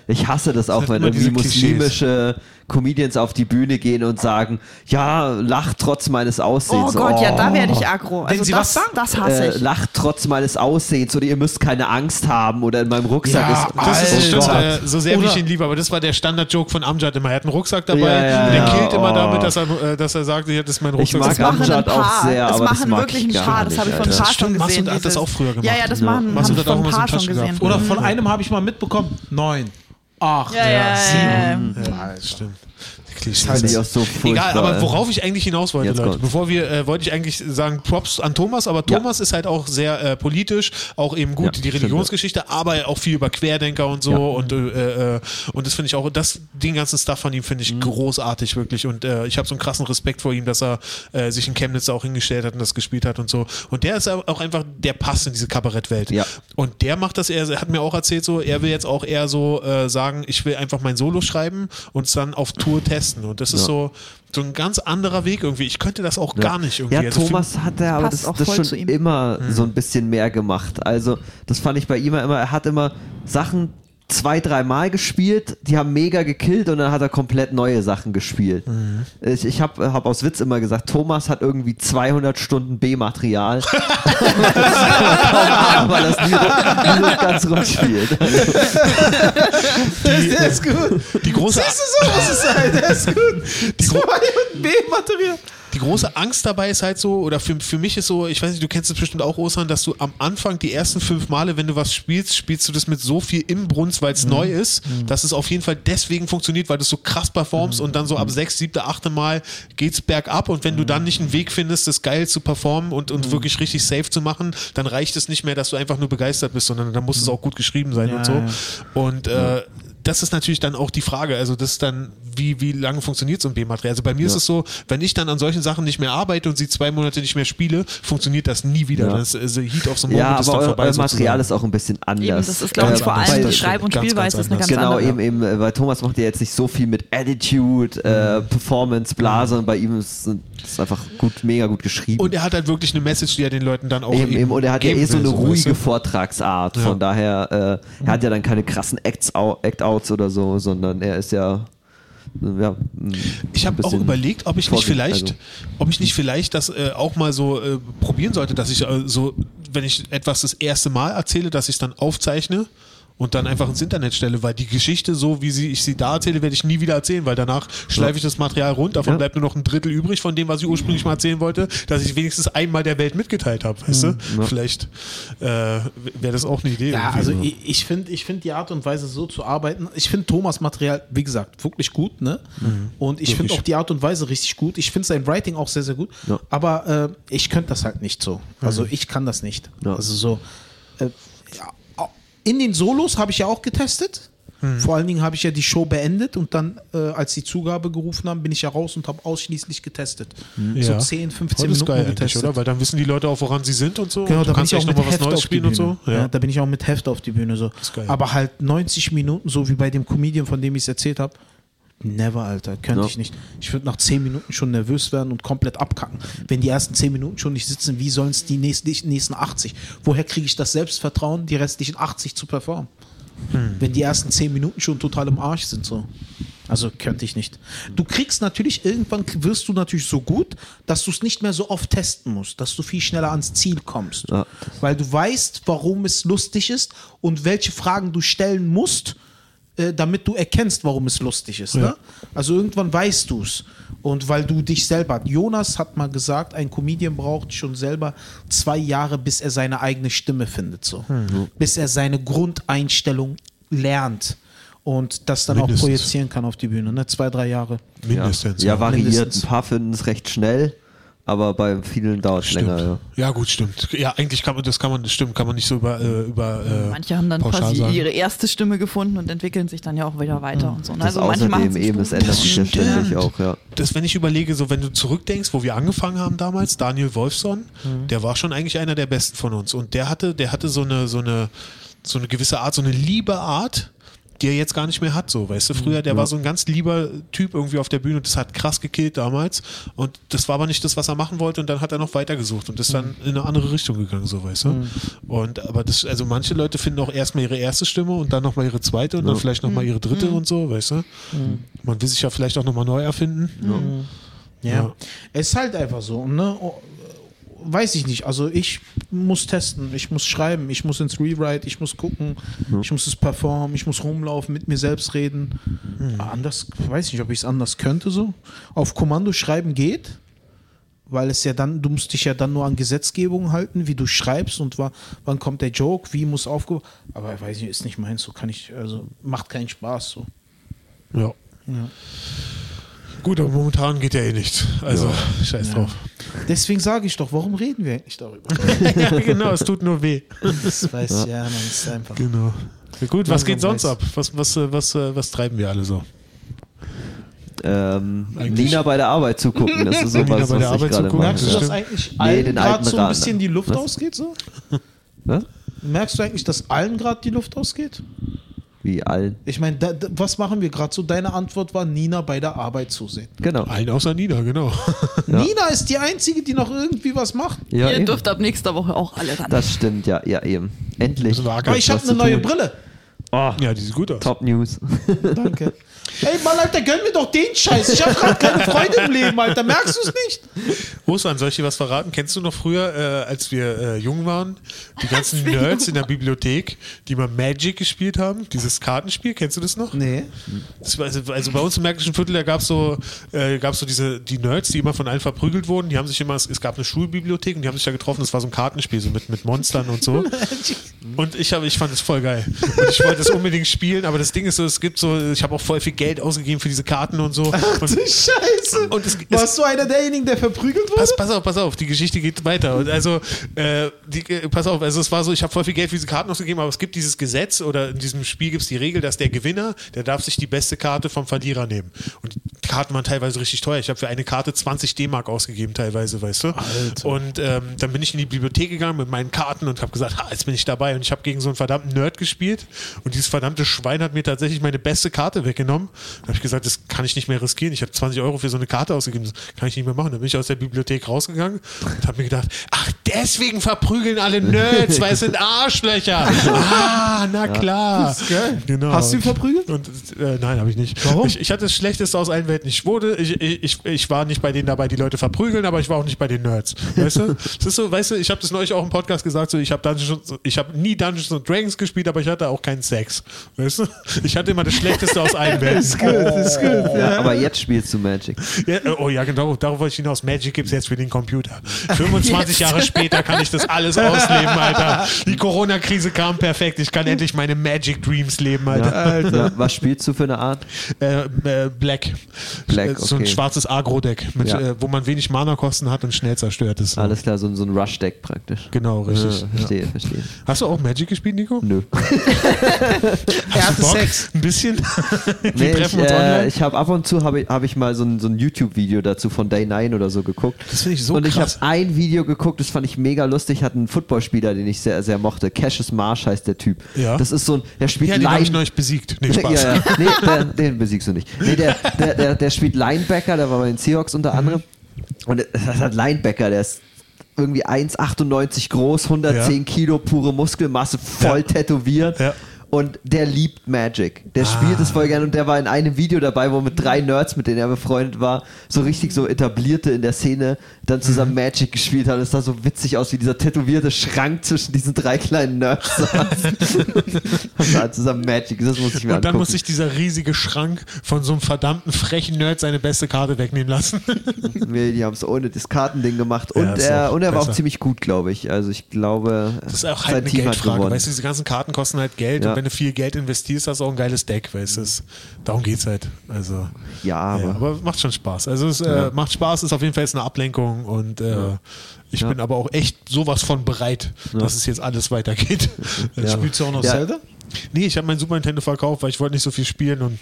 ich hasse das auch, hat wenn irgendwie muslimische Comedians auf die Bühne gehen und sagen, ja, lacht trotz meines Oh Aussehens. Gott, ja, da werde ich aggro. Also Wenn sie das, was sagen? das hasse äh, ich. lacht trotz meines Aussehens oder ihr müsst keine Angst haben oder in meinem Rucksack Ja, ist. Das ist oh stimmt, Gott. äh, so sehr wie ich ihn liebe, aber das war der Standard-Joke von Amjad immer. Er hat einen Rucksack dabei Ja, ja, und er ja, killt immer oh. damit, dass er, äh, dass er sagt, hier, das ist mein Ich Rucksack. mag Das machen Amjad ein auch sehr, das aber das machen mag wirklich ich ein paar. Das habe ich von ein paar Stimmt, schon Masud gesehen. hat das auch früher gemacht. Ja, ja, das Ja. machen, Masud haben hat von auch ein immer so paar schon Taschen gesehen. Oder von einem habe ich mal mitbekommen, neun, acht, Ja, ja, ja, sieben. ja, ja. Stimmt. Klischees. Das ich auch so. Egal, aber worauf ich eigentlich hinaus wollte, Jetzt Leute, kommt's. bevor wir, äh, wollte ich eigentlich sagen, Props an Thomas, aber Ja. Thomas ist halt auch sehr äh, politisch, auch eben gut Ja, die stimmt, Religionsgeschichte, aber auch viel über Querdenker und so Ja. und äh, äh, und das finde ich auch, das, den ganzen Stuff von ihm finde ich großartig wirklich und äh, ich habe so einen krassen Respekt vor ihm, dass er äh, sich in Chemnitz auch hingestellt hat und das gespielt hat und so und der ist auch einfach, der passt in diese Kabarettwelt Ja. und der macht das eher, er hat mir auch erzählt so, er will jetzt auch eher so äh, sagen, ich will einfach mein Solo schreiben und es dann auf Tour testen und das ist Ja. so so ein ganz anderer Weg irgendwie. Ich könnte das auch gar nicht irgendwie. Ja, Also Thomas hat ja aber das, auch das voll schon immer Mhm. so ein bisschen mehr gemacht. Also, das fand ich bei ihm immer, er hat immer Sachen zwei, dreimal gespielt, die haben mega gekillt und dann hat er komplett neue Sachen gespielt. Mhm. Ich, ich habe hab aus Witz immer gesagt, Thomas hat irgendwie 200 Stunden B-Material, aber das nie, ganz rund spielt. Der ist gut. die große, Siehst du, so muss es sein. Der ist gut. Die Gro- Zwei und B-Material. Die große Angst dabei ist halt so, oder für, für mich ist so, ich weiß nicht, du kennst es bestimmt auch, Osan, dass du am Anfang die ersten fünf Male, wenn du was spielst, spielst du das mit so viel Imbrunst, weil es neu ist, dass es auf jeden Fall deswegen funktioniert, weil du so krass performst und dann so ab sechs, siebte, achte Mal geht's bergab und wenn du dann nicht einen Weg findest, das geil zu performen und, und wirklich richtig safe zu machen, dann reicht es nicht mehr, dass du einfach nur begeistert bist, sondern dann muss es auch gut geschrieben sein Ja, und so. ja. Und äh, das ist natürlich dann auch die Frage. Also, das ist dann, wie, wie lange funktioniert so ein B-Material? Also, bei mir ist es so, wenn ich dann an solchen Sachen nicht mehr arbeite und sie zwei Monate nicht mehr spiele, funktioniert das nie wieder. Ja. Das äh, Heat of the Moment Ja, ist aber dann vorbei. euer sozusagen. Material ist auch ein bisschen anders. Eben, das ist, glaube ich, Äh, vor allem die Schreib- und Spielweise ist eine ganz Genau, andere. eben, eben, äh, weil Thomas macht ja jetzt nicht so viel mit Attitude, äh, Mhm. Performance, bla, sondern bei ihm ist es einfach gut, mega gut geschrieben. Und er hat halt wirklich eine Message, die er den Leuten dann auch Eben, eben, und er hat ja eh so eine ruhige du? Vortragsart. Ja. Von daher, äh, er hat ja dann keine krassen Acts, au- Act-Outs oder so, sondern er ist ja. ja Ich habe auch überlegt, ob ich nicht vielleicht, also- ob ich nicht vielleicht das äh, auch mal so äh, probieren sollte, dass ich äh, so, wenn ich etwas das erste Mal erzähle, dass ich es dann aufzeichne und dann einfach ins Internet stelle, weil die Geschichte, so wie sie, ich sie da erzähle, werde ich nie wieder erzählen, weil danach schleife ich das Material rund, davon Ja. bleibt nur noch ein Drittel übrig von dem, was ich ursprünglich mal erzählen wollte, dass ich wenigstens einmal der Welt mitgeteilt habe, weißt du? ja. Vielleicht äh, wäre das auch eine Idee. Ja, irgendwie. also ich, ich finde ich find die Art und Weise so zu arbeiten, ich finde Thomas Material, wie gesagt, wirklich gut, ne? Und ich finde auch die Art und Weise richtig gut. Ich finde sein Writing auch sehr, sehr gut. Ja. Aber äh, ich könnte das halt nicht so. Also ich kann das nicht. Ja. Also so. Äh, ja, in den Solos habe ich ja auch getestet. Vor allen Dingen habe ich ja die Show beendet und dann, äh, als die Zugabe gerufen haben, bin ich ja raus und habe ausschließlich getestet. So 10, 15 Heute ist Minuten geil getestet. oder? Weil dann wissen die Leute auch, woran sie sind und so. Genau, und da du bin ich auch mit Heft Neues auf die spielen Bühne. und so. Ja. Ja. da bin ich auch mit Heft auf die Bühne so. Aber halt 90 Minuten, so wie bei dem Comedian, von dem ich es erzählt habe. Never, Alter, könnte Ja. ich nicht. Ich würde nach 10 Minuten schon nervös werden und komplett abkacken. Wenn die ersten 10 Minuten schon nicht sitzen, wie sollen es die nächsten, die nächsten 80? Woher kriege ich das Selbstvertrauen, die restlichen 80 zu performen? Hm. Wenn die ersten 10 Minuten schon total im Arsch sind, so. Also könnte ich nicht. Du kriegst natürlich, irgendwann wirst du natürlich so gut, dass du es nicht mehr so oft testen musst, dass du viel schneller ans Ziel kommst. Ja. Weil du weißt, warum es lustig ist und welche Fragen du stellen musst, äh, damit du erkennst, warum es lustig ist. Ne? Also irgendwann weißt du es. Und weil du dich selber, Jonas hat mal gesagt, ein Comedian braucht schon selber zwei Jahre, bis er seine eigene Stimme findet. So. Bis er seine Grundeinstellung lernt. Und das dann Mindestens. auch projizieren kann auf die Bühne. Ne? Zwei, drei Jahre. Ja, Mindestens. ja variiert. Mindestens. Ein paar finden es recht schnell, aber bei vielen dauert es länger. Ja. Ja. gut, stimmt. Ja, eigentlich kann man, das kann man, das stimmt, kann man nicht so über, äh, über äh, Manche haben dann quasi sagen. ihre erste Stimme gefunden und entwickeln sich dann ja auch wieder weiter und so. ne? Das Also manche machen außerdem eben, es ändert sich ja ständig auch, ja. das, wenn ich überlege, so wenn du zurückdenkst, wo wir angefangen haben damals, Daniel Wolfson, der war schon eigentlich einer der besten von uns und der hatte, der hatte so eine, so eine, so eine gewisse Art, so eine liebe Art, die er jetzt gar nicht mehr hat, so, weißt du, früher, der war so ein ganz lieber Typ irgendwie auf der Bühne und das hat krass gekillt damals. Und das war aber nicht das, was er machen wollte und dann hat er noch weitergesucht und ist dann in eine andere Richtung gegangen, so, weißt du, und aber das, also manche Leute finden auch erstmal ihre erste Stimme und dann nochmal ihre zweite und dann vielleicht nochmal ihre dritte und so, weißt du, man will sich ja vielleicht auch nochmal neu erfinden, Ja. Ja. Es ist halt einfach so, ne? Weiß ich nicht. Also ich muss testen, ich muss schreiben, ich muss ins Rewrite, ich muss gucken, ich muss es performen, ich muss rumlaufen, mit mir selbst reden. Anders, weiß nicht, ob ich es anders könnte so. Auf Kommando schreiben geht, weil es ja dann, du musst dich ja dann nur an Gesetzgebung halten, wie du schreibst und wa wann kommt der Joke, wie muss aufge... Aber weiß ich, ist nicht meins, so kann ich, also macht keinen Spaß so. Ja. Gut, aber momentan geht ja eh nichts. Also, scheiß Ja. drauf. Deswegen sage ich doch, warum reden wir eigentlich darüber? ja, genau, es tut nur weh. Das weiß ja, man ist einfach. Genau. Ja, gut, was geht sonst weiß. ab? Was, was, was, äh, was treiben wir alle so? Ähm, Eigentlich- Nina bei der Arbeit zugucken, das ist Nina sowas, bei der was ich Arbeit gerade zugucken, mache. Merkst du, Ja. dass eigentlich Nee, allen gerade so ein bisschen die Luft Was? ausgeht? So? Was? Merkst du eigentlich, dass allen gerade die Luft ausgeht? Wie allen. Ich meine, was machen wir gerade so? Deine Antwort war, Nina bei der Arbeit zusehen. Genau. Ein außer Nina, genau. Nina ist die Einzige, die noch irgendwie was macht. Ja, Ihr eben. dürft ab nächster Woche auch alle ran. Das stimmt, ja, ja, eben. Endlich. Aber ich habe eine zu neue tun. Brille. Oh, Ja, die sieht gut aus. Top News. Danke. Ey, Mann, Alter, gönn mir doch den Scheiß. Ich habe gerade keine Freude im Leben, Alter. Merkst du es nicht? Ostern, soll ich dir was verraten? Kennst du noch früher, äh, als wir äh, jung waren, die ganzen Nerds in der Bibliothek, die mal Magic gespielt haben? Dieses Kartenspiel, kennst du das noch? Nee. Das war, also, also bei uns im Märkischen Viertel, da gab es so, äh, gab's so diese, die Nerds, die immer von allen verprügelt wurden. Die haben sich immer, es, gab eine Schulbibliothek und die haben sich da getroffen. Das war so ein Kartenspiel, so mit, mit Monstern und so. Und ich, hab, ich fand es voll geil. Und ich wollte es unbedingt spielen, aber das Ding ist so, es gibt so, ich habe auch voll viel Geld ausgegeben für diese Karten und so. Ach Und du Scheiße. Und es- Warst du einer derjenigen, der verprügelt wurde? Pass, pass auf, pass auf, die Geschichte geht weiter. Und also, äh, die, äh, pass auf, also es war so, ich habe voll viel Geld für diese Karten ausgegeben, aber es gibt dieses Gesetz oder in diesem Spiel gibt es die Regel, dass der Gewinner, der darf sich die beste Karte vom Verlierer nehmen. Und Karten waren teilweise richtig teuer. Ich habe für eine Karte 20 D-Mark ausgegeben, teilweise, weißt du. Und ähm, dann bin ich in die Bibliothek gegangen mit meinen Karten und habe gesagt, ha, jetzt bin ich dabei. Und ich habe gegen so einen verdammten Nerd gespielt und dieses verdammte Schwein hat mir tatsächlich meine beste Karte weggenommen. Da habe ich gesagt, das kann ich nicht mehr riskieren. Ich habe 20 Euro für so eine Karte ausgegeben, das kann ich nicht mehr machen. Dann bin ich aus der Bibliothek rausgegangen und habe mir gedacht, ach, deswegen verprügeln alle Nerds, weil es sind Arschlöcher. Ah, na klar. Geil. Genau. Hast du ihn verprügelt? Und, äh, nein, habe ich nicht. Warum? Ich, ich hatte das Schlechteste aus allen Welten. Ich wurde, ich, ich, ich war nicht bei denen dabei, die Leute verprügeln, aber ich war auch nicht bei den Nerds. Weißt du? Das ist so, weißt du, ich habe das neulich auch im Podcast gesagt, so, ich habe Dungeons, ich habe nie Dungeons and Dragons gespielt, aber ich hatte auch keinen Sex. Weißt du? Ich hatte immer das Schlechteste aus allen Welten. ist gut, ist gut. Ja, aber jetzt spielst du Magic. Ja, oh ja, genau, darauf wollte ich hinaus. Magic gibt's jetzt für den Computer. 25 Jahre später kann ich das alles ausleben, Alter. Die Corona-Krise kam perfekt. Ich kann endlich meine Magic Dreams leben, Alter. Ja. Ja, was spielst du für eine Art? Äh, äh, Black. Black, äh, so ein okay. schwarzes Agro-Deck, mit, Ja. äh, wo man wenig Mana-Kosten hat und schnell zerstört ist. Alles klar, so, ein- so ein Rush-Deck praktisch. Genau, richtig. Ja, verstehe, verstehe. Hast du auch Magic gespielt, Nico? Nö. Er hatte Bock? Sex. Ein bisschen? Wir Nee, ich treffen uns äh, online. ich habe ab und zu habe ich, hab ich mal so ein, so ein YouTube-Video dazu von Day 9 oder so geguckt. Das finde ich so und ich habe krass. ein Video geguckt, das fand ich mega lustig, hat einen Footballspieler, den ich sehr, sehr mochte. Cassius Marsh heißt der Typ. Ja. Das ist so ein, der spielt Ja, den habe ich Line- neulich besiegt. Nee, Spaß. Ja, ja. Nee, der, den besiegst du nicht. Nee, der, der, der, der spielt Linebacker, der war bei den Seahawks Mhm. unter anderem. Und das ist halt Linebacker, der ist irgendwie 1,98 groß, 110 Ja. Kilo, pure Muskelmasse, voll Ja. tätowiert. Ja. Und der liebt Magic. Der spielt es voll gern und der war in einem Video dabei, wo mit drei Nerds, mit denen er befreundet war, so richtig so etablierte in der Szene, dann zusammen Magic gespielt hat. Es sah so witzig aus, wie dieser tätowierte Schrank zwischen diesen drei kleinen Nerds saß. und da zusammen Magic. Das muss ich mir Und dann angucken. muss sich dieser riesige Schrank von so einem verdammten frechen Nerd seine beste Karte wegnehmen lassen. Nee, die haben es ohne das Kartending gemacht. Und, Ja, er, und er war auch ziemlich gut, glaube ich. Also ich glaube, Das ist auch sein halt eine Team hat Geldfrage. Weißt du, diese ganzen Karten kosten halt Geld Ja. Wenn du viel Geld investierst, hast du auch ein geiles Deck, weißt du. Das- Darum geht's halt. Also, ja, aber, ja, aber macht schon Spaß. Also es äh, macht Spaß, ist auf jeden Fall jetzt eine Ablenkung und äh, ich Ja. bin aber auch echt sowas von bereit, dass es jetzt alles weitergeht. Ja. Spielst du auch noch Ja. Zelda? Nee, ich habe mein Super Nintendo verkauft, weil ich wollte nicht so viel spielen und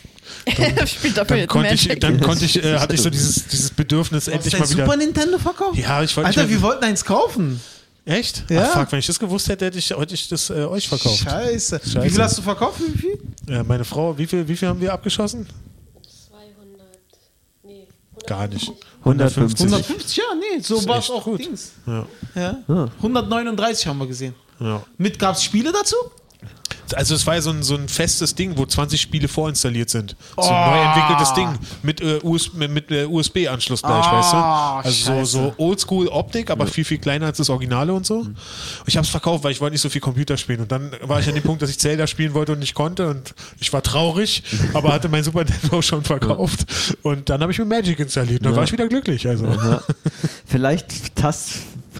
Spielt dafür dann konnte ich, dann konnte ich, äh, hatte ich so dieses, dieses Bedürfnis, Hast endlich du mal dein wieder. Super Nintendo verkauft? ja, ich wollte Alter, nicht wir wollten eins kaufen. Echt? Ja. Ach, fuck, wenn ich das gewusst hätte, hätte ich, hätte ich das äh, euch verkauft. Scheiße. Scheiße. Wie viel hast du verkauft? Wie viel? Ja, meine Frau, wie viel, wie viel haben wir abgeschossen? 200. Nee, Gar nicht. 150. 150? Ja, nee, so war es auch gut. Dings. Ja, Ja. 139 haben wir gesehen. ja. Mit gab es Spiele dazu? Also es war ja so ein, so ein festes Ding, wo 20 Spiele vorinstalliert sind. So Oh. ein neu entwickeltes Ding mit, äh, US mit, äh, USB-Anschluss gleich, Ah, weißt du? Also so, scheiße. so Oldschool-Optik, aber viel, viel kleiner als das Originale und so. Und ich habe es verkauft, weil ich wollte nicht so viel Computer spielen. Und dann war ich an dem Punkt, dass ich Zelda spielen wollte und nicht konnte. Und ich war traurig, aber hatte mein Super Nintendo schon verkauft. Und dann habe ich mir Magic installiert. Und dann war ich wieder glücklich. Also. Ja. Vielleicht das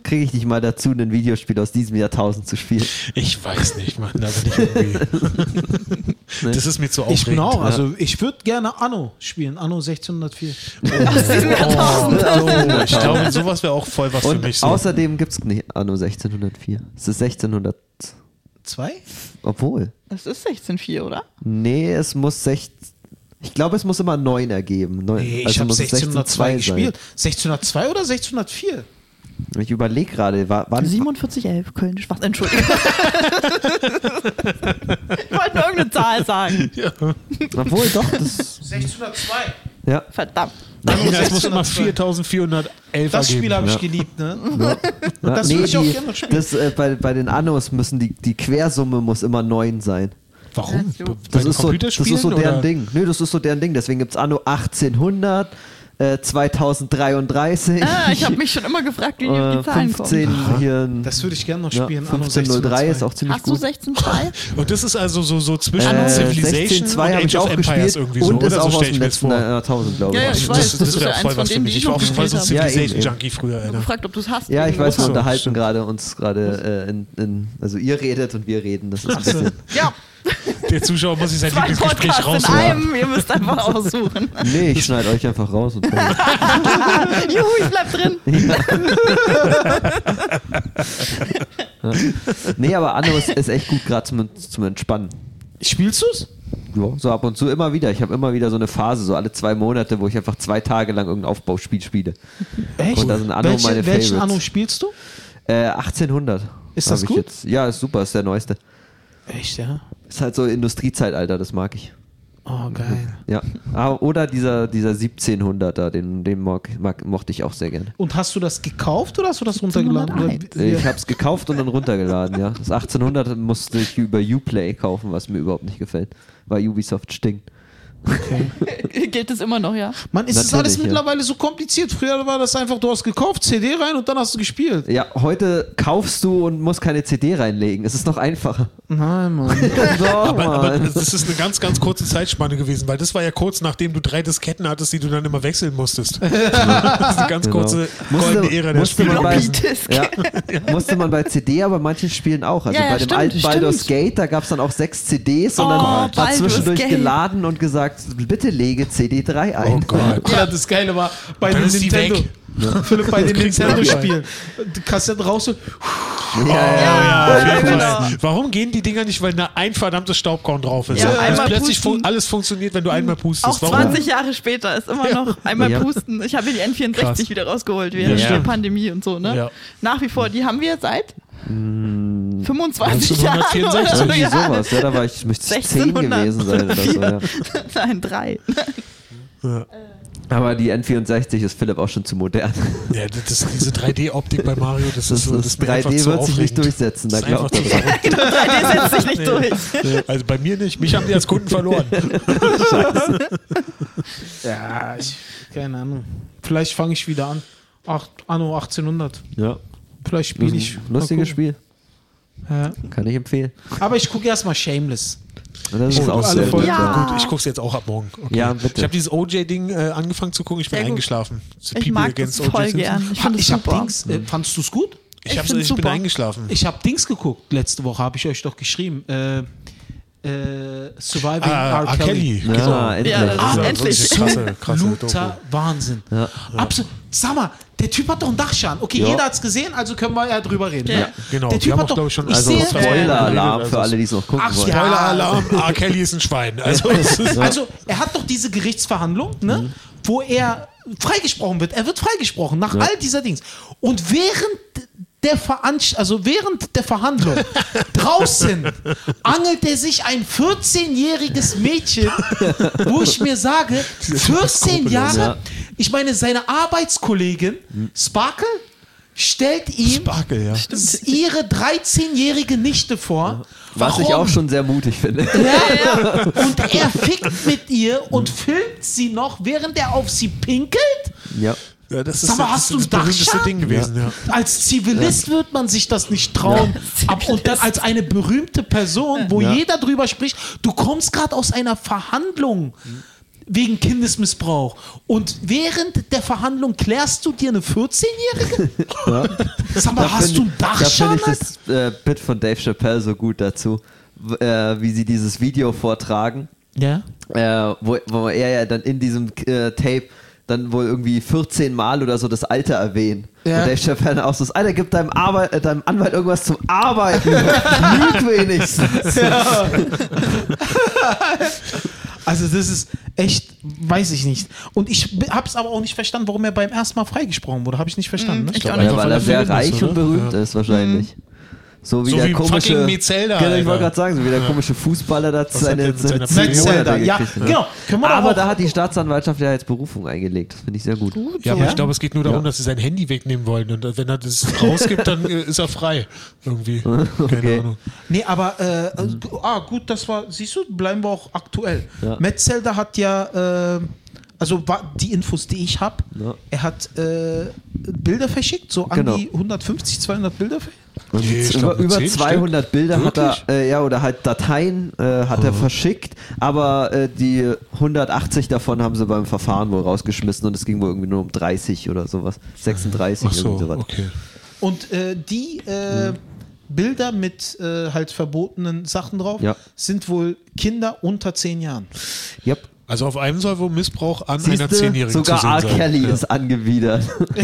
kriege ich dich mal dazu, ein Videospiel aus diesem Jahrtausend zu spielen. Ich weiß nicht, Mann. Da bin ich irgendwie. Das ist mir zu aufregend. Ich bin auch. Also ich würde gerne Anno spielen. Anno 1604. Oh, ich glaube, sowas wäre auch voll was für Und mich. So. außerdem gibt es nicht Anno 1604. Es ist 1600. Zwei? Obwohl. Das ist 16.4, oder? Nee, es muss 16. Ich glaube, es muss immer 9 ergeben. Neun, Nee, ich also habe muss es 1602 sein. gespielt. 1602 oder 1604? Ich überlege gerade, war, wann, 4711, Köln, Schwarz. Entschuldigung. ich wollte nur irgendeine Zahl sagen. obwohl doch, das, 1602. ja. Verdammt. Ja, es muss immer 1602. 4411 Das Spiel habe ich Ja. geliebt, ne? Ja, das würde ich auch gerne noch spielen. Das, äh, bei, bei den Annos müssen die, die Quersumme muss immer 9 sein. Warum? Ja, Das den ist, so, das ist so deren oder? Ding. Nö, das ist so deren Ding. Deswegen gibt es Anno 1800, äh, 2033. Ah, ich habe mich schon immer gefragt, wie die äh, die Zahlen 15 kommen. hier. Das würde ich gerne noch ja, spielen. Anno 1503 ist 1602. auch ziemlich Hast du gut. 16.2? Und das ist also so, so zwischen Äh, Civilization 16.2 und habe Age ich of auch Empires gespielt irgendwie so, und ist oder? So auch aus dem ich das letzten vor. Jahrtausend, glaube Ja, ja, ich. ich Das, weiß, das, das ist wäre ja voll eins was von für mich. die Ich ich war auch voll so ein. Ja, Civilization-Junkie früher, Ich habe gefragt, ob du es hast. Ja, ich weiß, wir unterhalten gerade uns gerade äh, in, in, also ihr redet und wir reden. Das ist ein bisschen. Ja, Der Zuschauer muss sich sein zwei Lieblingsgespräch Podcasts in rausholen. einem. Ihr müsst einfach aussuchen. Nee, ich schneide euch einfach raus. Und Juhu, ich bleib drin. nee, aber Anno ist, echt gut gerade zum, zum Entspannen. Spielst du's? Ja, so ab und zu immer wieder. Ich habe immer wieder so eine Phase, so alle zwei Monate, wo ich einfach zwei Tage lang irgendein Aufbauspiel spiele. Echt? Und da sind Anno Welche, meine welchen Favorites. Anno spielst du? Äh, 1800. Ist das gut? Jetzt. Ja, ist super, ist der neueste. Echt, ja? Ist halt so Industriezeitalter, das mag ich. Oh, geil. Ja. Ah, Oder dieser, dieser 1700er, den, den mag, mag, mochte ich auch sehr gerne. Und hast du das gekauft oder hast du das runtergeladen? 1701. Ich habe es gekauft und dann runtergeladen, ja. Das 1800 musste ich über Uplay kaufen, was mir überhaupt nicht gefällt, weil Ubisoft stinkt. Gilt es immer noch, ja? Mann, ist das Natürlich, alles ja. mittlerweile so kompliziert? Früher war das einfach, du hast gekauft, CD rein und dann hast du gespielt. Ja, heute kaufst du und musst keine CD reinlegen. Es ist noch einfacher. Nein, Mann. Doch, Aber, aber das ist eine ganz, ganz kurze Zeitspanne gewesen, weil das war ja kurz nachdem du drei Disketten hattest, die du dann immer wechseln musstest. Das ist eine ganz Genau. kurze Musste- goldene Ära der musste man bei-. Ja, musste man bei CD, aber manchen Spielen auch. Also Ja, ja, bei dem stimmt, alten stimmt. Baldur's Gate, da gab es dann auch sechs CDs und Oh, dann war zwischendurch Gate. geladen und gesagt, sagt, bitte lege CD3 ein. Oh Gott. Ja, das Geile war bei Dann den Nintendo. weg. Philipp, bei den kriegst du Nintendo-Spielen. Die Kassette raus und Ja, ja, Ja, Ja, genau. Warum gehen die Dinger nicht, weil da ein verdammtes Staubkorn drauf ist? Ja, Also einmal plötzlich pusten. fun alles funktioniert, wenn du einmal pustest. Auch Warum? 20 Jahre später ist immer noch einmal Ja. pusten. Ich habe hier die N64 Krass. wieder rausgeholt während Ja. der Pandemie und so, ne? Ja. Nach wie vor, die haben wir seit 25 Jahren. 1964. oder Irgendwie so. sowas. Ja, da war ich, müsste ich 10 gewesen sein oder so. Ja. Nein, drei. Aber die N64 ist Philipp auch schon zu modern. Ja, das, diese 3D-Optik bei Mario, das, Das, ist so, das ist mir einfach 3D zu wird sich nicht durchsetzen, da glaubt er dran. Genau, 3D setzt sich nicht durch. Also bei mir nicht. Mich haben die als Kunden verloren. Ja, ich, keine Ahnung. Vielleicht fange ich wieder an. Ach, Anno 1800. Ja, Vielleicht spiele ich. lustiges. Spiel. Ja. Kann ich empfehlen. Aber ich gucke erstmal Shameless. Und das ist auch alle sehr gut. Folgen. Ja. Gut, ich gucke es jetzt auch ab morgen. Okay. Ja, bitte. Ich habe dieses OJ-Ding äh, angefangen zu gucken, ich bin Sehr gut. eingeschlafen. Ich mag das voll gern. Ich es ich habe. Dings. Äh, fandst du es gut? Ich, Ich ich bin eingeschlafen. Ich habe Dings geguckt. Letzte Woche habe ich euch doch geschrieben. Äh, äh, Surviving ah, R. Kelly. Kelly. Ja, endlich. Ja, das ist Ah, endlich. krasse, krasse. Wahnsinn. Ja. Absolut. Sag mal, der Typ hat doch einen Dachschaden. Okay, Ja. jeder hat es gesehen, also können wir ja drüber reden. Ja. Genau, Der wir Typ haben hat auch, doch, ich, schon- ich also sehe, Spoiler-Alarm Also für alle, die es noch gucken Ach, wollen. ja. Spoiler-Alarm, R. Kelly ist ein Schwein. Also, Also, er hat doch diese Gerichtsverhandlung, ne, Mhm. wo er freigesprochen wird. Er wird freigesprochen nach all dieser Dings. Und während der Veranst also während der Verhandlung draußen angelt er sich ein 14-jähriges Mädchen, wo ich mir sage, 14 Jahre, ja. ich meine, seine Arbeitskollegin Sparkle stellt ihm Sparkel, ja. ihre 13-jährige Nichte vor. Was ich Warum? auch schon sehr mutig finde. Ja, und er fickt mit ihr und filmt sie noch, während er auf sie pinkelt. Ja. Ja das ist Sag mal, das, hast du das berühmteste Dachschaden? Ding gewesen. Ja. Als Zivilist wird man sich das nicht trauen. Ab, und dann als eine berühmte Person, wo Ja. jeder drüber spricht, du kommst gerade aus einer Verhandlung wegen Kindesmissbrauch und während der Verhandlung klärst du dir eine 14-Jährige? Sag mal, hast find du einen ich- Da Dachschaden? finde ich das äh, Bit von Dave Chappelle so gut dazu, äh, wie sie dieses Video vortragen, ja. äh, wo, wo er ja dann in diesem äh, Tape dann wohl irgendwie 14 Mal oder so das Alter erwähnen. Ja. Und Dave Chappelle auch so, das Alter, gib deinem, Arbeit, äh, deinem Anwalt irgendwas zum Arbeiten. Lüg wenigstens. Also das ist echt, weiß ich nicht. Und ich habe es aber auch nicht verstanden, warum er beim ersten Mal freigesprochen wurde. Habe ich nicht verstanden. Ne? Ich Einfach nicht. Ja, weil weil er sehr Film ist, reich und berühmt ist wahrscheinlich. So wie So der wie komische. fucking Metzelder, Genau, ich wollte gerade sagen, so wie der komische Fußballer da hat seine, seine Metzelder, ja, genau. Aber da hat die Staatsanwaltschaft ja jetzt Berufung eingelegt. Das finde ich sehr gut. Ja, aber Ja? ich glaube, es geht nur darum, Ja. dass sie sein Handy wegnehmen wollen. Und wenn er das rausgibt, dann äh, ist er frei. Irgendwie. Keine Okay. Ahnung. Nee, aber äh, äh, ah, gut, das war, siehst du, bleiben wir auch aktuell. Ja. Metzelder hat ja, äh, also die Infos, die ich habe, Ja. er hat äh, Bilder verschickt, so Genau. an die 150, 200 Bilder. Nee, über, über zehn 200 Bilder hat er, Wirklich? äh, ja, oder halt Dateien äh, hat er verschickt, aber äh, die 180 davon haben sie beim Verfahren wohl rausgeschmissen und es ging wohl irgendwie nur um 30 oder sowas. 36 Ach so, irgendwie sowas. okay. Und äh, die äh, Bilder mit äh, halt verbotenen Sachen drauf Ja. sind wohl Kinder unter 10 Jahren. Yep. Also auf einem soll wohl Missbrauch an einer Siehste, Zehnjährigen sogar zu sehen R. sein. Kelly Ja. ist angewidert.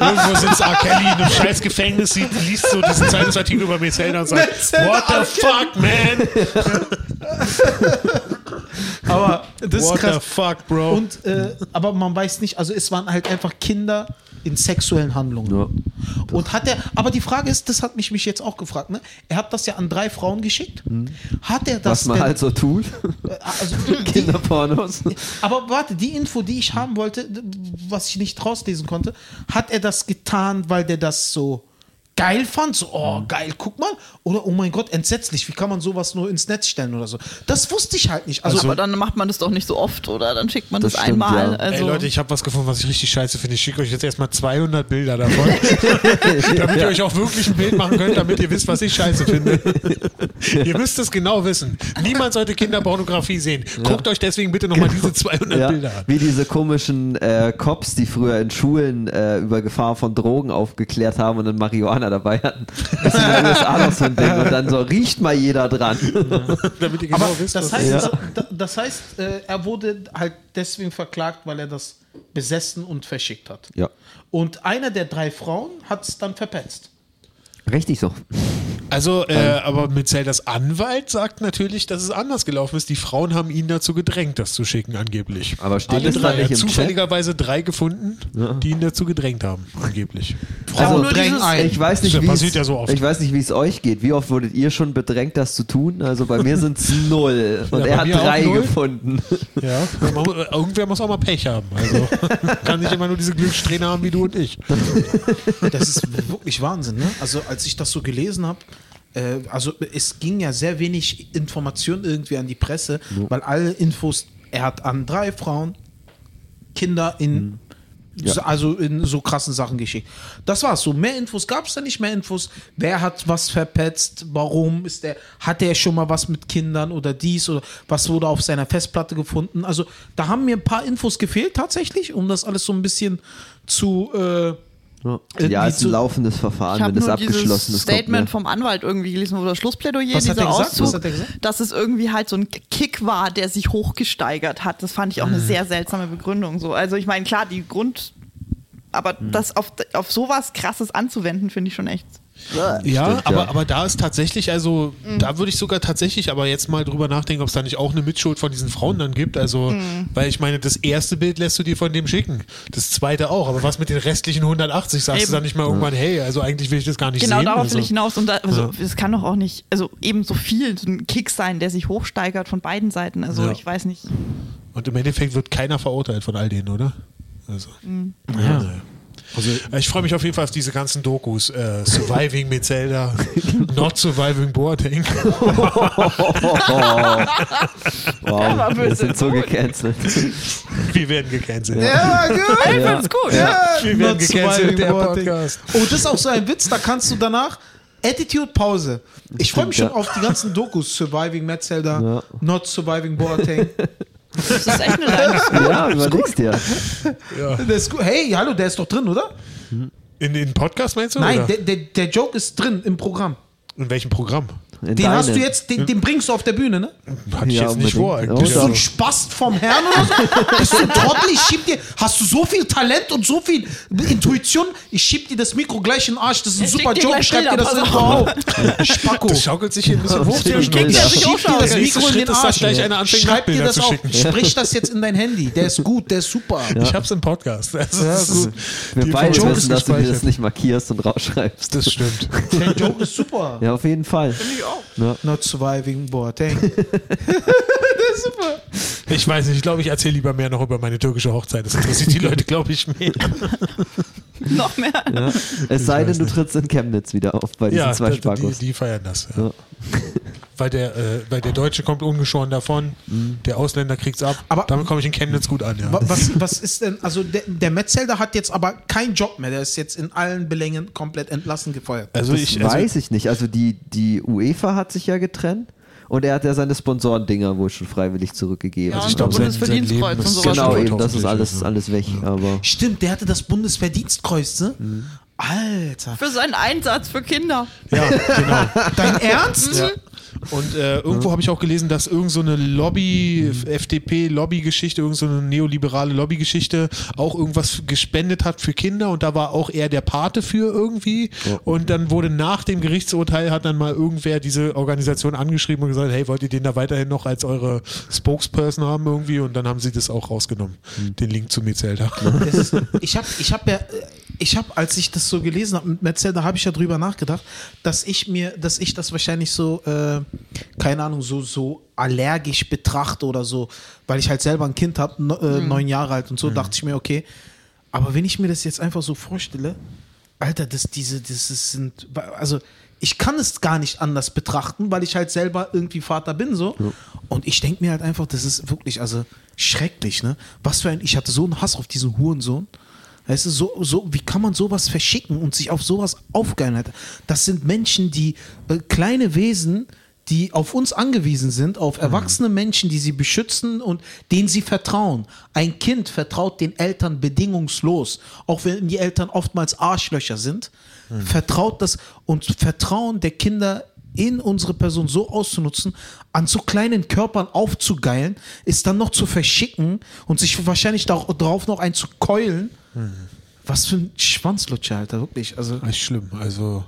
Irgendwo sitzt R. Kelly in einem scheiß Gefängnis, sieht, liest so diesen Zeitungsartikel über Metzelder und sagt, What the R. fuck, man? Aber das What ist krass. the fuck, bro? Und, äh, aber man weiß nicht, also es waren halt einfach Kinder in sexuellen Handlungen. Ja. Und hat er, aber die Frage ist, das hat mich, mich jetzt auch gefragt, ne? Er hat das ja an drei Frauen geschickt. Hat er das Was man denn, halt so tut. also die, Kinderpornos. aber warte, die Info, die ich haben wollte, was ich nicht rauslesen konnte, hat er das getan, weil der das so geil fand? So, oh, geil, guck mal. Oder, oh mein Gott, entsetzlich, wie kann man sowas nur ins Netz stellen oder so? Das wusste ich halt nicht. Also, aber dann macht man das doch nicht so oft, oder? Dann schickt man das, Das stimmt, einmal. ja. Also, Ey Leute, ich habe was gefunden, was ich richtig scheiße finde. Ich schicke euch jetzt erstmal 200 Bilder davon, damit ihr euch auch wirklich ein Bild machen könnt, damit ihr wisst, was ich scheiße finde. ihr müsst es genau wissen. Niemand sollte Kinderpornografie sehen. Guckt euch deswegen bitte nochmal diese 200 Ja, Bilder an. wie diese komischen äh, Cops, die früher in Schulen äh, über Gefahr von Drogen aufgeklärt haben und dann Marihuana Amerikaner dabei hatten. Das ist in den USA noch so ein Ding. Und dann so, riecht mal jeder dran. Damit ihr genau Aber wisst, das heißt, Ja. da- das heißt er wurde halt deswegen verklagt, weil er das besessen und verschickt hat. Ja. Und einer der drei Frauen hat es dann verpetzt. Richtig so. Also, äh, aber Metzeldas Anwalt sagt natürlich, dass es anders gelaufen ist. Die Frauen haben ihn dazu gedrängt, das zu schicken, angeblich. Aber steht Alle drei. nicht Er hat im Chat? zufälligerweise drei gefunden, die ihn dazu gedrängt haben, angeblich. Also Frauen drängen dieses- ein. Ich weiß nicht, Das wie ja so oft. ich weiß nicht, wie es euch geht. Wie oft wurdet ihr schon bedrängt, das zu tun? Also bei mir sind es null. Und Ja, er hat drei gefunden. Ja, irgendwer muss auch mal Pech haben. Also kann nicht immer nur diese Glückssträhne haben wie du und ich. Das ist wirklich Wahnsinn, ne? Also als ich das so gelesen habe, äh, also es ging ja sehr wenig Information irgendwie an die Presse, weil alle Infos, er hat an drei Frauen Kinder in so, also in so krassen Sachen geschickt. Das war's so. Mehr Infos gab es da nicht, mehr Infos. Wer hat was verpetzt? Warum ist der? Hat er schon mal was mit Kindern oder dies oder was wurde auf seiner Festplatte gefunden? Also da haben mir ein paar Infos gefehlt tatsächlich, um das alles so ein bisschen zu äh, Ja, Irgendwie ja ist ein laufendes Verfahren, wenn es abgeschlossen ist. Statement mehr. vom Anwalt irgendwie gelesen oder Schlussplädoyer, Was hat dieser er gesagt? Auszug, Was hat gesagt? dass es irgendwie halt so ein Kick war, der sich hochgesteigert hat. Das fand ich auch eine sehr seltsame Begründung. So. Also ich meine, klar, die Grund, aber Mhm. das auf, auf sowas krasses anzuwenden, finde ich schon echt. Ja, Stimmt, aber, ja. aber da ist tatsächlich, also da würde ich sogar tatsächlich aber jetzt mal drüber nachdenken, ob es da nicht auch eine Mitschuld von diesen Frauen dann gibt. Also, weil ich meine, das erste Bild lässt du dir von dem schicken. Das zweite auch. Aber was mit den restlichen 180? Sagst Eben. du dann nicht mal irgendwann, hey, also eigentlich will ich das gar nicht Genau sehen. darauf also, will ich hinaus. Und da, also, es kann doch auch nicht, also eben so viel, so ein Kick sein, der sich hochsteigert von beiden Seiten. Also Ja. ich weiß nicht. Und im Endeffekt wird keiner verurteilt von all denen, oder? Also. Ja. Also, ich freue mich auf jeden Fall auf diese ganzen Dokus. Äh, Surviving mit Zelda, Not Surviving Boateng. Wow, wir sind so gecancelt. Wir werden gecancelt. Ja, gut. Ich find's gut. Wir werden Not gecancelt, surviving der. Podcast. Oh, das ist auch so ein Witz, da kannst du danach Attitude Pause. Ich freue mich schon ja. auf die ganzen Dokus. Surviving Metzelder, Ja. Not Surviving Boateng. Das ist echt eine Leidenschaft. Ja, überlegst dir. Ja. Der ist gut. Hey, hallo, der ist doch drin, oder? In den Podcast meinst du? Nein, oder? der, der, der Joke ist drin im Programm. In welchem Programm? In Den hast du jetzt, den, den bringst du auf der Bühne, ne? Hatte ich Ja, jetzt nicht vor eigentlich. Bist du ein Spast vom Herrn oder so? Bist du ein Trottel? Ich schieb dir. Hast du so viel Talent und so viel Intuition? Ich schieb dir das Mikro gleich in den Arsch. Das ist ein schickt super Joke. Schreib dir das in auf. Spacko. Das schaukelt sich hier ein bisschen hoch. Sich Schieb dir das Mikro in den Arsch. gleich einer anfängt, Schreib dir das auf. Sprich das jetzt in dein Handy. Der ist gut, der ist super. Ich hab's im Podcast. Das Ja, ist, gut. Wir beide wissen, dass du dir das nicht markierst und rausschreibst. Das stimmt. Der Joke ist super. Ja, auf jeden Fall. Not surviving Boateng. Ich weiß nicht, ich glaube, ich erzähle lieber mehr noch über meine türkische Hochzeit. Das interessiert die Leute, glaube ich, mehr. Noch mehr. Ja. Es sei denn, du trittst in Chemnitz wieder auf bei diesen Ja, zwei die, Sparkos. die feiern das. Ja. Ja. Weil, der, äh, weil der Deutsche kommt ungeschoren davon, der Ausländer kriegt's ab. Aber- Damit komme ich in Chemnitz gut an. Ja. Wa- Was, was ist denn, also der, der Metzelder hat jetzt aber keinen Job mehr. Der ist jetzt in allen Belängen komplett entlassen gefeuert. Also Das ich, also, weiß ich nicht. Also die, die UEFA hat sich ja getrennt und er hat ja seine Sponsorendinger wohl schon freiwillig zurückgegeben. Ja, also ich glaube, Bundesverdienstkreuz und sowas. genau, eben, das ist alles, alles weg. Aber Stimmt, der hatte das Bundesverdienstkreuz, ne? Alter. Für seinen Einsatz für Kinder. Ja, genau. Dein Ernst? Ja. Und äh, irgendwo habe ich auch gelesen, dass irgend so eine Lobby, FDP-Lobbygeschichte, irgend so eine neoliberale Lobbygeschichte auch irgendwas gespendet hat für Kinder und da war auch er der Pate für irgendwie. Und dann wurde nach dem Gerichtsurteil hat dann mal irgendwer diese Organisation angeschrieben und gesagt, hey, wollt ihr den da weiterhin noch als eure Spokesperson haben irgendwie? Und dann haben sie das auch rausgenommen, den Link zu Metzelda. Ich habe, ich habe ja, äh, ich habe, als ich das so gelesen habe mit Metzelder, habe ich ja drüber nachgedacht, dass ich mir, dass ich das wahrscheinlich so, äh, keine Ahnung, so, so allergisch betrachte oder so, weil ich halt selber ein Kind habe, no, äh, neun Jahre alt und so, dachte ich mir, okay, aber wenn ich mir das jetzt einfach so vorstelle, Alter, das, diese, das ist- sind, also ich kann es gar nicht anders betrachten, weil ich halt selber irgendwie Vater bin so. Und ich denke mir halt einfach, das ist wirklich, also schrecklich, ne? Was für ein, ich hatte so einen Hass auf diesen Hurensohn. Weißt du, so, so, wie kann man sowas verschicken und sich auf sowas aufgeilen? Alter? Das sind Menschen, die, äh, kleine Wesen, die auf uns angewiesen sind, auf Mhm. erwachsene Menschen, die sie beschützen und denen sie vertrauen. Ein Kind vertraut den Eltern bedingungslos, auch wenn die Eltern oftmals Arschlöcher sind, Mhm. vertraut das und Vertrauen der Kinder in unsere Person so auszunutzen, an so kleinen Körpern aufzugeilen, ist dann noch zu verschicken und sich wahrscheinlich darauf noch einzukeulen. Mhm. Was für ein Schwanzlutscher, Alter, wirklich. Also Echt schlimm. Also,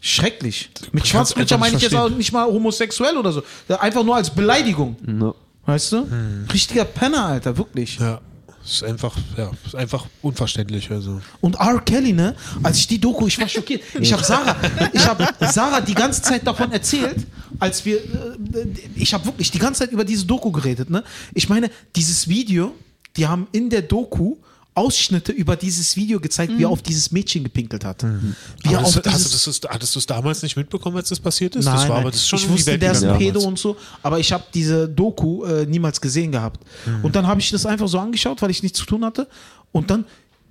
schrecklich. Mit Schwanzlutscher nicht meine ich jetzt auch nicht mal homosexuell oder so. Einfach nur als Beleidigung. No. Weißt du? Mhm. Richtiger Penner, Alter, wirklich. ja. Ist einfach, ja, ist einfach unverständlich. Also. Und R. Kelly, ne? Als ich die Doku, ich war schockiert. Ich habe Sarah, ich habe Sarah die ganze Zeit davon erzählt, als wir, äh, ich habe wirklich die ganze Zeit über diese Doku geredet, ne? Ich meine, dieses Video, die haben in der Doku Ausschnitte über dieses Video gezeigt, wie er auf dieses Mädchen gepinkelt hat. Wie er Aber auf das, hast du das, hattest du es damals nicht mitbekommen, als das passiert ist? Nein, das war nein. aber das ist schon ich wusste, der ist ein Pedo und so, aber ich habe diese Doku äh, niemals gesehen gehabt. Mhm. Und dann habe ich das einfach so angeschaut, weil ich nichts zu tun hatte. Und dann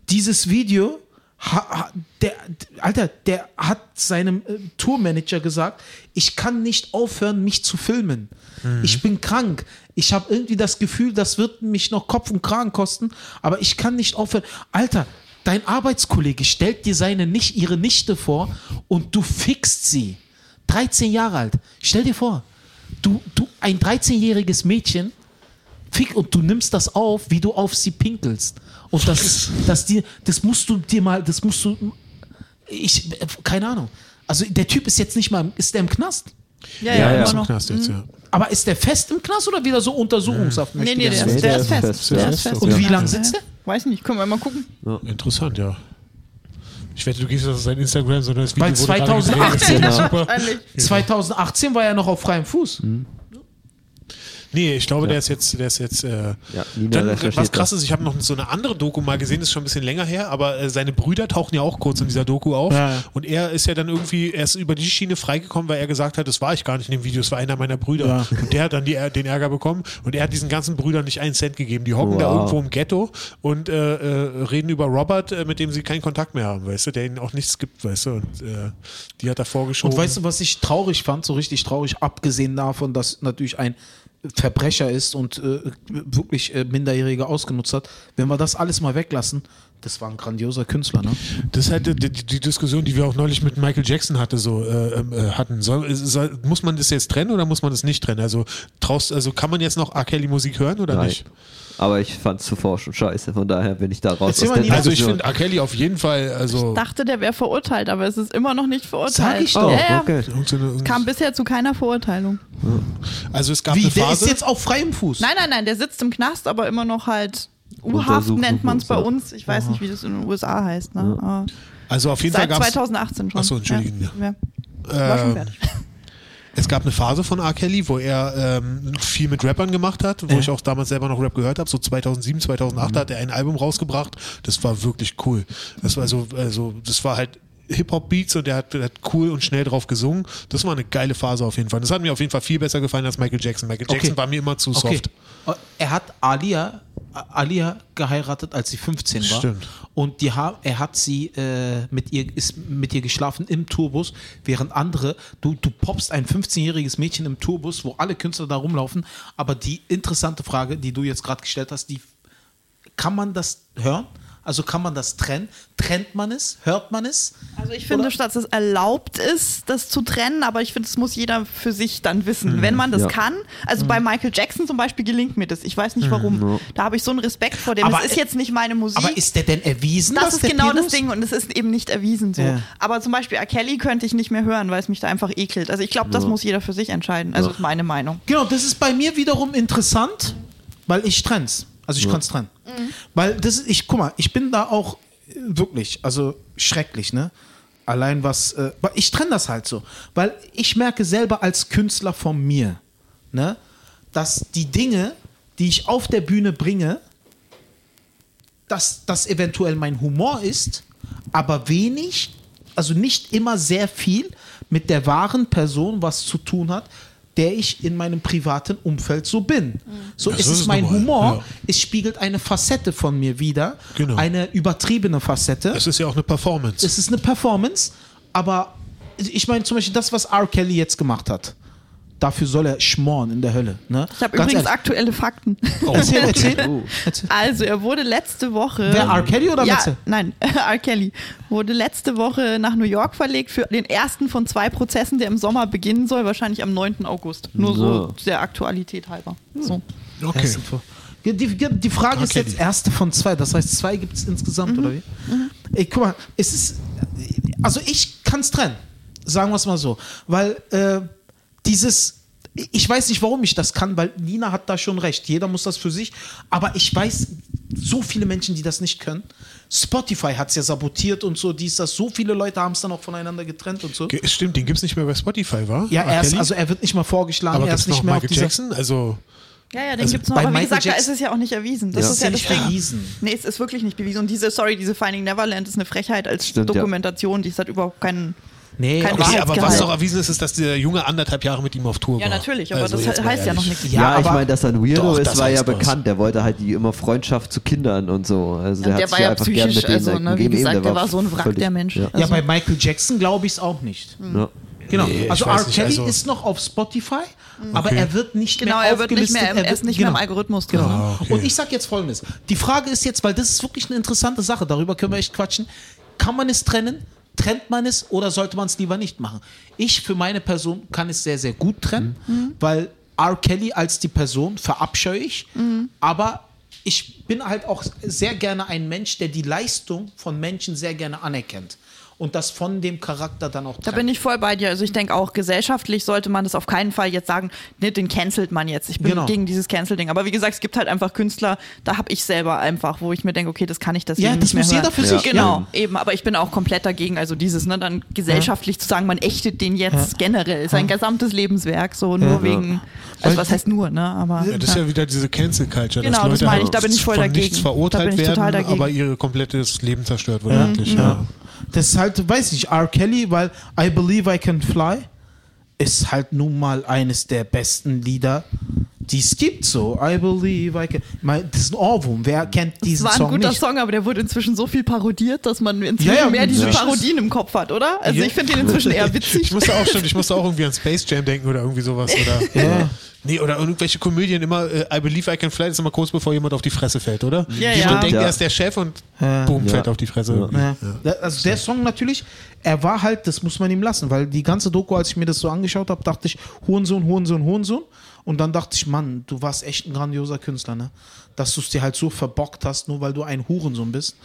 dieses Video, ha, der, Alter, der hat seinem äh, Tourmanager gesagt, ich kann nicht aufhören, mich zu filmen. Mhm. Ich bin krank. Ich habe irgendwie das Gefühl, das wird mich noch Kopf und Kragen kosten, aber ich kann nicht aufhören. Alter, dein Arbeitskollege stellt dir seine nicht ihre Nichte vor und du fixst sie. 13 Jahre alt. Stell dir vor, du, du ein 13-jähriges Mädchen fick und du nimmst das auf, wie du auf sie pinkelst. Und das das dir, das musst du dir mal, das musst du, ich, keine Ahnung. Also der Typ ist jetzt nicht mal, ist der im Knast? Ja, Ja, ja, ja. noch. Knast jetzt, ja. Aber ist der fest im Knast oder wieder so Untersuchungshaft? Nee, nee, der, der ist fest. Der ja. ist fest. Und wie Ja. lange sitzt der? Weiß nicht, können wir mal gucken. Interessant, ja. Ich wette, du gehst auf sein Instagram, so das Video Weil wurde gerade 2018 gedreht. Genau. Super. Eigentlich. 2018 war er noch auf freiem Fuß. Nee, ich glaube, der ist jetzt, der ist jetzt. Äh, Ja, Nina dann, was krass das. ist, ich habe noch so eine andere Doku mal gesehen, das ist schon ein bisschen länger her, aber äh, seine Brüder tauchen ja auch kurz in dieser Doku auf. Ja, ja. Und er ist ja dann irgendwie, er ist über die Schiene freigekommen, weil er gesagt hat, das war ich gar nicht in dem Video, das war einer meiner Brüder. Ja. Und der hat dann die, den Ärger bekommen und er hat diesen ganzen Brüdern nicht einen Cent gegeben. Die hocken da Wow. irgendwo im Ghetto und äh, äh, reden über Robert, äh, mit dem sie keinen Kontakt mehr haben, weißt du, der ihnen auch nichts gibt, weißt du. Und äh, die hat er vorgeschoben. Und weißt du, was ich traurig fand, so richtig traurig, abgesehen davon, dass natürlich ein Verbrecher ist und äh, wirklich äh, Minderjährige ausgenutzt hat, wenn wir das alles mal weglassen, das war ein grandioser Künstler, ne? Das ist halt die, die, Diskussion, die wir auch neulich mit Michael Jackson hatte, so äh, äh, hatten. Soll, soll, muss man das jetzt trennen oder muss man das nicht trennen? Also traust, also kann man jetzt noch R. Kelly Musik hören oder Nein. nicht? Aber ich fand es zuvor schon scheiße, von daher bin ich da raus. Der. Also ich finde R. Kelly auf jeden Fall, also dachte, der wäre verurteilt, aber es ist immer noch nicht verurteilt. Sag ich doch. Oh, Ja, okay. irgendeine- Kam bisher zu keiner Verurteilung. also es gab Wie, eine der Phase. ist jetzt auf freiem Fuß. Nein, nein, nein, der sitzt im Knast, aber immer noch halt U-Haft nennt man es bei uns. Ich weiß nicht, wie das in den USA heißt. Ne? Also auf jeden Seit Fall gab es 2018 schon. Ach so, entschuldigen, Ja. Ja. War schon äh, fertig. es gab eine Phase von R. Kelly, wo er ähm, viel mit Rappern gemacht hat, wo ich auch damals selber noch Rap gehört habe. So 2007, 2008 Mhm. hat er ein Album rausgebracht. Das war wirklich cool. Das war so, also das war halt Hip-Hop-Beats und der hat, hat cool und schnell drauf gesungen. Das war eine geile Phase auf jeden Fall. Das hat mir auf jeden Fall viel besser gefallen als Michael Jackson. Michael Jackson Okay. war mir immer zu Okay. soft. Er hat Alia, Alia geheiratet, als sie 15 war. Stimmt. Und die, er hat sie äh, mit ihr ist mit ihr geschlafen im Tourbus, während andere, du, du poppst ein 15-jähriges Mädchen im Tourbus, wo alle Künstler da rumlaufen. Aber die interessante Frage, die du jetzt gerade gestellt hast, die kann man das hören? Also kann man das trennen? Trennt man es? Hört man es? Also ich finde, dass es erlaubt ist, das zu trennen, aber ich finde, das muss jeder für sich dann wissen. Wenn man das Ja. kann, also bei Michael Jackson zum Beispiel gelingt mir das. Ich weiß nicht warum. Da habe ich so einen Respekt vor dem. Aber, es ist äh, jetzt nicht meine Musik. Aber ist der denn erwiesen? das ist genau Pedo das Ding und es ist eben nicht erwiesen so. Ja. Aber zum Beispiel R. Kelly könnte ich nicht mehr hören, weil es mich da einfach ekelt. Also ich glaube, das muss jeder für sich entscheiden. Also ist meine Meinung. Genau, das ist bei mir wiederum interessant, weil ich trenn's. Also ich kann's trennen. Weil das ist, ich, guck mal, ich bin da auch äh, wirklich, also schrecklich, ne? Allein was, äh, weil ich trenne das halt so. Weil ich merke selber als Künstler von mir, ne? Dass die Dinge, die ich auf der Bühne bringe, dass das eventuell mein Humor ist, aber wenig, also nicht immer sehr viel mit der wahren Person was zu tun hat, der ich in meinem privaten Umfeld so bin. So ist so es ist mein normal, Humor, ja. es spiegelt eine Facette von mir wieder, Genau. eine übertriebene Facette. Es ist ja auch eine Performance. Es ist eine Performance, aber ich meine zum Beispiel das, was R. Kelly jetzt gemacht hat. Dafür soll er schmoren in der Hölle. Ne? Ich habe übrigens ehrlich. aktuelle Fakten. Erzähl, erzähl. Oh. erzähl. Also, er wurde letzte Woche. Wer, R. Kelly oder ja? Nein, R. Kelly wurde letzte Woche nach New York verlegt für den ersten von zwei Prozessen, der im Sommer beginnen soll, wahrscheinlich am 9. August. Nur so Ja. der Aktualität halber. So. Okay. Erste von- Die, die, die Frage ist Okay. jetzt erste von zwei. Das heißt, zwei gibt es insgesamt, oder wie? Ey, guck mal, es ist. Also, ich kann es trennen. Sagen wir es mal so. Weil äh, dieses. Ich weiß nicht, warum ich das kann, weil Nina hat da schon recht. Jeder muss das für sich. Aber ich weiß, so viele Menschen, die das nicht können. Spotify hat es ja sabotiert und so, dies, das. So viele Leute haben es dann auch voneinander getrennt und so. Stimmt, den gibt es nicht mehr bei Spotify, war? Ja, er ist, also er wird nicht mal vorgeschlagen, aber er gibt ist es nicht noch mehr Michael auf. Jackson? Also, Ja, ja, den Also gibt's noch. bei Aber wie gesagt, da ist Jackson- es ja auch nicht erwiesen. Das Ja. ist ja das nicht Ding. erwiesen. Nee, es ist wirklich nicht bewiesen. Und diese, sorry, diese Finding Neverland ist eine Frechheit als Stimmt, ja. Dokumentation. Die hat überhaupt keinen. Nee, Kein okay, aber was doch erwiesen ist, ist, dass der Junge anderthalb Jahre mit ihm auf Tour Ja, war. natürlich, aber Also, das heißt ja noch nichts. Ja, Ja, ich aber- meine, dass er ein Weirdo Doch, ist, das war ja was. bekannt. Der wollte halt die immer Freundschaft zu Kindern und so. Also der, der hat war sich ja einfach gern psychisch, mit denen also, ne, wie gegeben. gesagt, Eben, der war so ein Wrack, völlig- der Mensch. Ja. Ja, Also- bei Michael Jackson glaube ich es auch nicht. Ja. Genau. Nee, also R. Kelly also- ist noch auf Spotify, aber Okay. er wird nicht Genau, mehr er wird nicht aufgelistet. mehr, im- er ist nicht mehr im Algorithmus drin. Genau. Ah, okay. Und ich sag jetzt folgendes. Die Frage ist jetzt, weil das ist wirklich eine interessante Sache, darüber können wir echt quatschen. Kann man es trennen? Trennt man es oder sollte man es lieber nicht machen? Ich für meine Person kann es sehr, sehr gut trennen, weil R. Kelly als die Person verabscheue ich, aber ich bin halt auch sehr gerne ein Mensch, der die Leistung von Menschen sehr gerne anerkennt und das von dem Charakter dann auch trennt. Da bin ich voll bei dir. Also ich denke auch, gesellschaftlich sollte man das auf keinen Fall jetzt sagen, ne, den cancelt man jetzt. Ich bin Genau. gegen dieses Cancel-Ding. Aber wie gesagt, es gibt halt einfach Künstler, da habe ich selber einfach, wo ich mir denke, okay, das kann ich deswegen Ja, das nicht mehr muss hören. jeder für Ja. sich. Genau, eben. Aber ich bin auch komplett dagegen. Also dieses, ne, dann gesellschaftlich zu sagen, man ächtet den jetzt generell, sein gesamtes Lebenswerk, so nur Ja. wegen, also was heißt nur, ne, aber. Ja, das ist ja wieder diese Cancel Culture, Genau, dass das Leute meine ich, halt da bin ich voll dagegen. nichts Da verurteilt bin ich total werden, dagegen. aber ihr komplettes Leben zerstört wird eigentlich. Ja. Das ist halt, weiß ich, R. Kelly, weil I Believe I Can Fly ist halt nun mal eines der besten Lieder, die es gibt. So, I Believe I Can. Mein, das ist ein Ohrwurm. Wer kennt Das diesen war ein Song guter nicht? Song, aber der wurde inzwischen so viel parodiert, dass man inzwischen Ja, ja, mehr diese Parodien im Kopf hat, oder? Also Ja. ich finde den inzwischen eher witzig. Ich musste auch schon, ich musste auch irgendwie an Space Jam denken oder irgendwie sowas. Oder, Ja. Nee, oder irgendwelche Komödien immer, äh, I believe I can fly, das ist immer kurz bevor jemand auf die Fresse fällt, oder? Ja, Jemand ja. denkt, Ja. er ist der Chef und Ja. boom, Ja. fällt auf die Fresse. Ja. Ja. Da- Also der Song natürlich, er war halt, das muss man ihm lassen, weil die ganze Doku, als ich mir das so angeschaut habe, dachte ich, Hurensohn, Hurensohn, Hurensohn. Und dann dachte ich, Mann, du warst echt ein grandioser Künstler, ne? Dass du es dir halt so verbockt hast, nur weil du ein Hurensohn bist.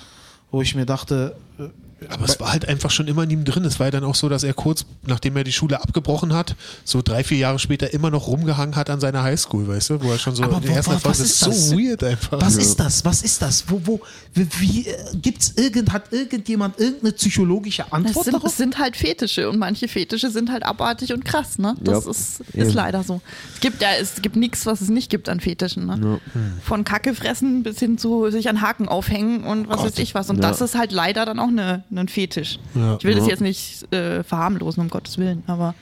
Wo ich mir dachte, äh, Aber es war halt einfach schon immer in ihm drin. Es war ja dann auch so, dass er kurz, nachdem er die Schule abgebrochen hat, so drei, vier Jahre später immer noch rumgehangen hat an seiner Highschool, weißt du? Wo er schon so Aber in der ersten das ist das? so weird einfach. was ist das? Was ist das? Wo, wo, wie, wie äh, gibt's irgend, hat irgendjemand irgendeine psychologische Antwort sind, darauf? es sind halt Fetische und manche Fetische sind halt abartig und krass, ne? Das Ja, ist, ist leider so. Es gibt ja, es gibt nichts, was es nicht gibt an Fetischen, ne? Von Kacke fressen bis hin zu sich an Haken aufhängen und was Gott. weiß ich was. Und Ja. das ist halt leider dann auch eine, ein Fetisch. Ja. Ich will das Ja. jetzt nicht äh, verharmlosen, um Gottes Willen, aber.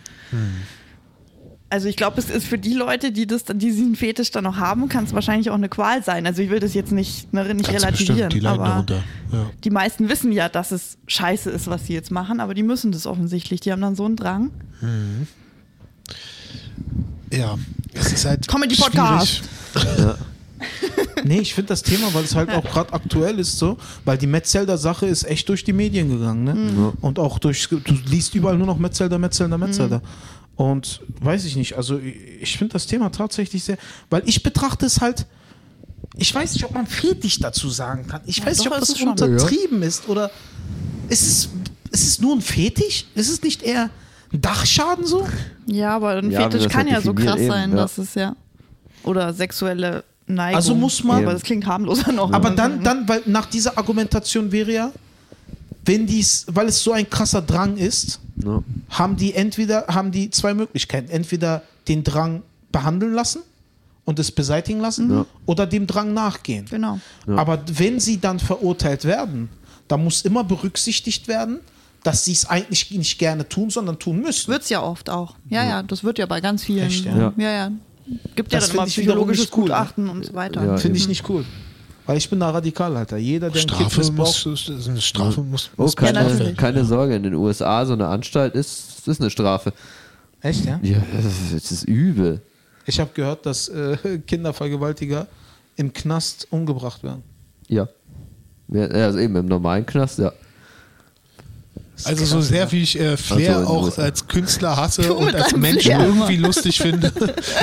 Also ich glaube, es ist für die Leute, die das, die diesen Fetisch dann noch haben, kann es wahrscheinlich auch eine Qual sein. Also ich will das jetzt nicht, ne, nicht Ganz relativieren, bestimmt, die leiden aber. Ja. die meisten wissen ja, dass es scheiße ist, was sie jetzt machen, aber die müssen das offensichtlich. Die haben dann so einen Drang. ja, es ist halt Comedy-Podcast. schwierig. Nee, ich finde das Thema, weil es halt auch gerade aktuell ist so, weil die Metzelder-Sache ist echt durch die Medien gegangen, ne? Und auch durch, du liest überall nur noch Metzelder, Metzelder, Metzelder. Und weiß ich nicht, also ich- finde das Thema tatsächlich sehr, weil ich betrachte es halt, ich weiß nicht, ob man Fetisch dazu sagen kann. Ich weiß doch, nicht, ob das untertrieben ist oder ist es, ist es nur ein Fetisch? Ist es nicht eher ein Dachschaden so? Ja, aber ein Ja, Fetisch kann ja so krass eben, sein, ja. dass es ja. Oder sexuelle Neigung. Also muss man- Aber das klingt harmloser noch. Aber dann, dann, weil nach dieser Argumentation wäre ja, wenn dies, weil es so ein krasser Drang ist, Ja. haben die entweder, haben die zwei Möglichkeiten. Entweder den Drang behandeln lassen und es beseitigen lassen Ja. oder dem Drang nachgehen. Genau. Aber wenn sie dann verurteilt werden, dann muss immer berücksichtigt werden, dass sie es eigentlich nicht gerne tun, sondern tun müssen. Wird es ja oft auch. Ja, ja, das wird ja bei ganz vielen. Echt, ja? ja? ja, ja. Gibt ja Das dann immer psychologisches nicht cool? Gutachten und so weiter. Ja, Finde ich nicht cool. Weil ich bin da radikal, Alter. Jeder, der ein Kind Strafe muss, missbraucht, eine Strafe muss, Oh, muss keine, natürlich. keine Sorge, in den USA so eine Anstalt ist, ist eine Strafe. Echt, ja? Ja, das ist übel. Ich habe gehört, dass äh, Kindervergewaltiger im Knast umgebracht werden. Ja. ja. Also eben im normalen Knast, ja. Also so sehr wie ich äh, Flair Also in den auch als Künstler hasse und als Mensch Flair irgendwie lustig finde.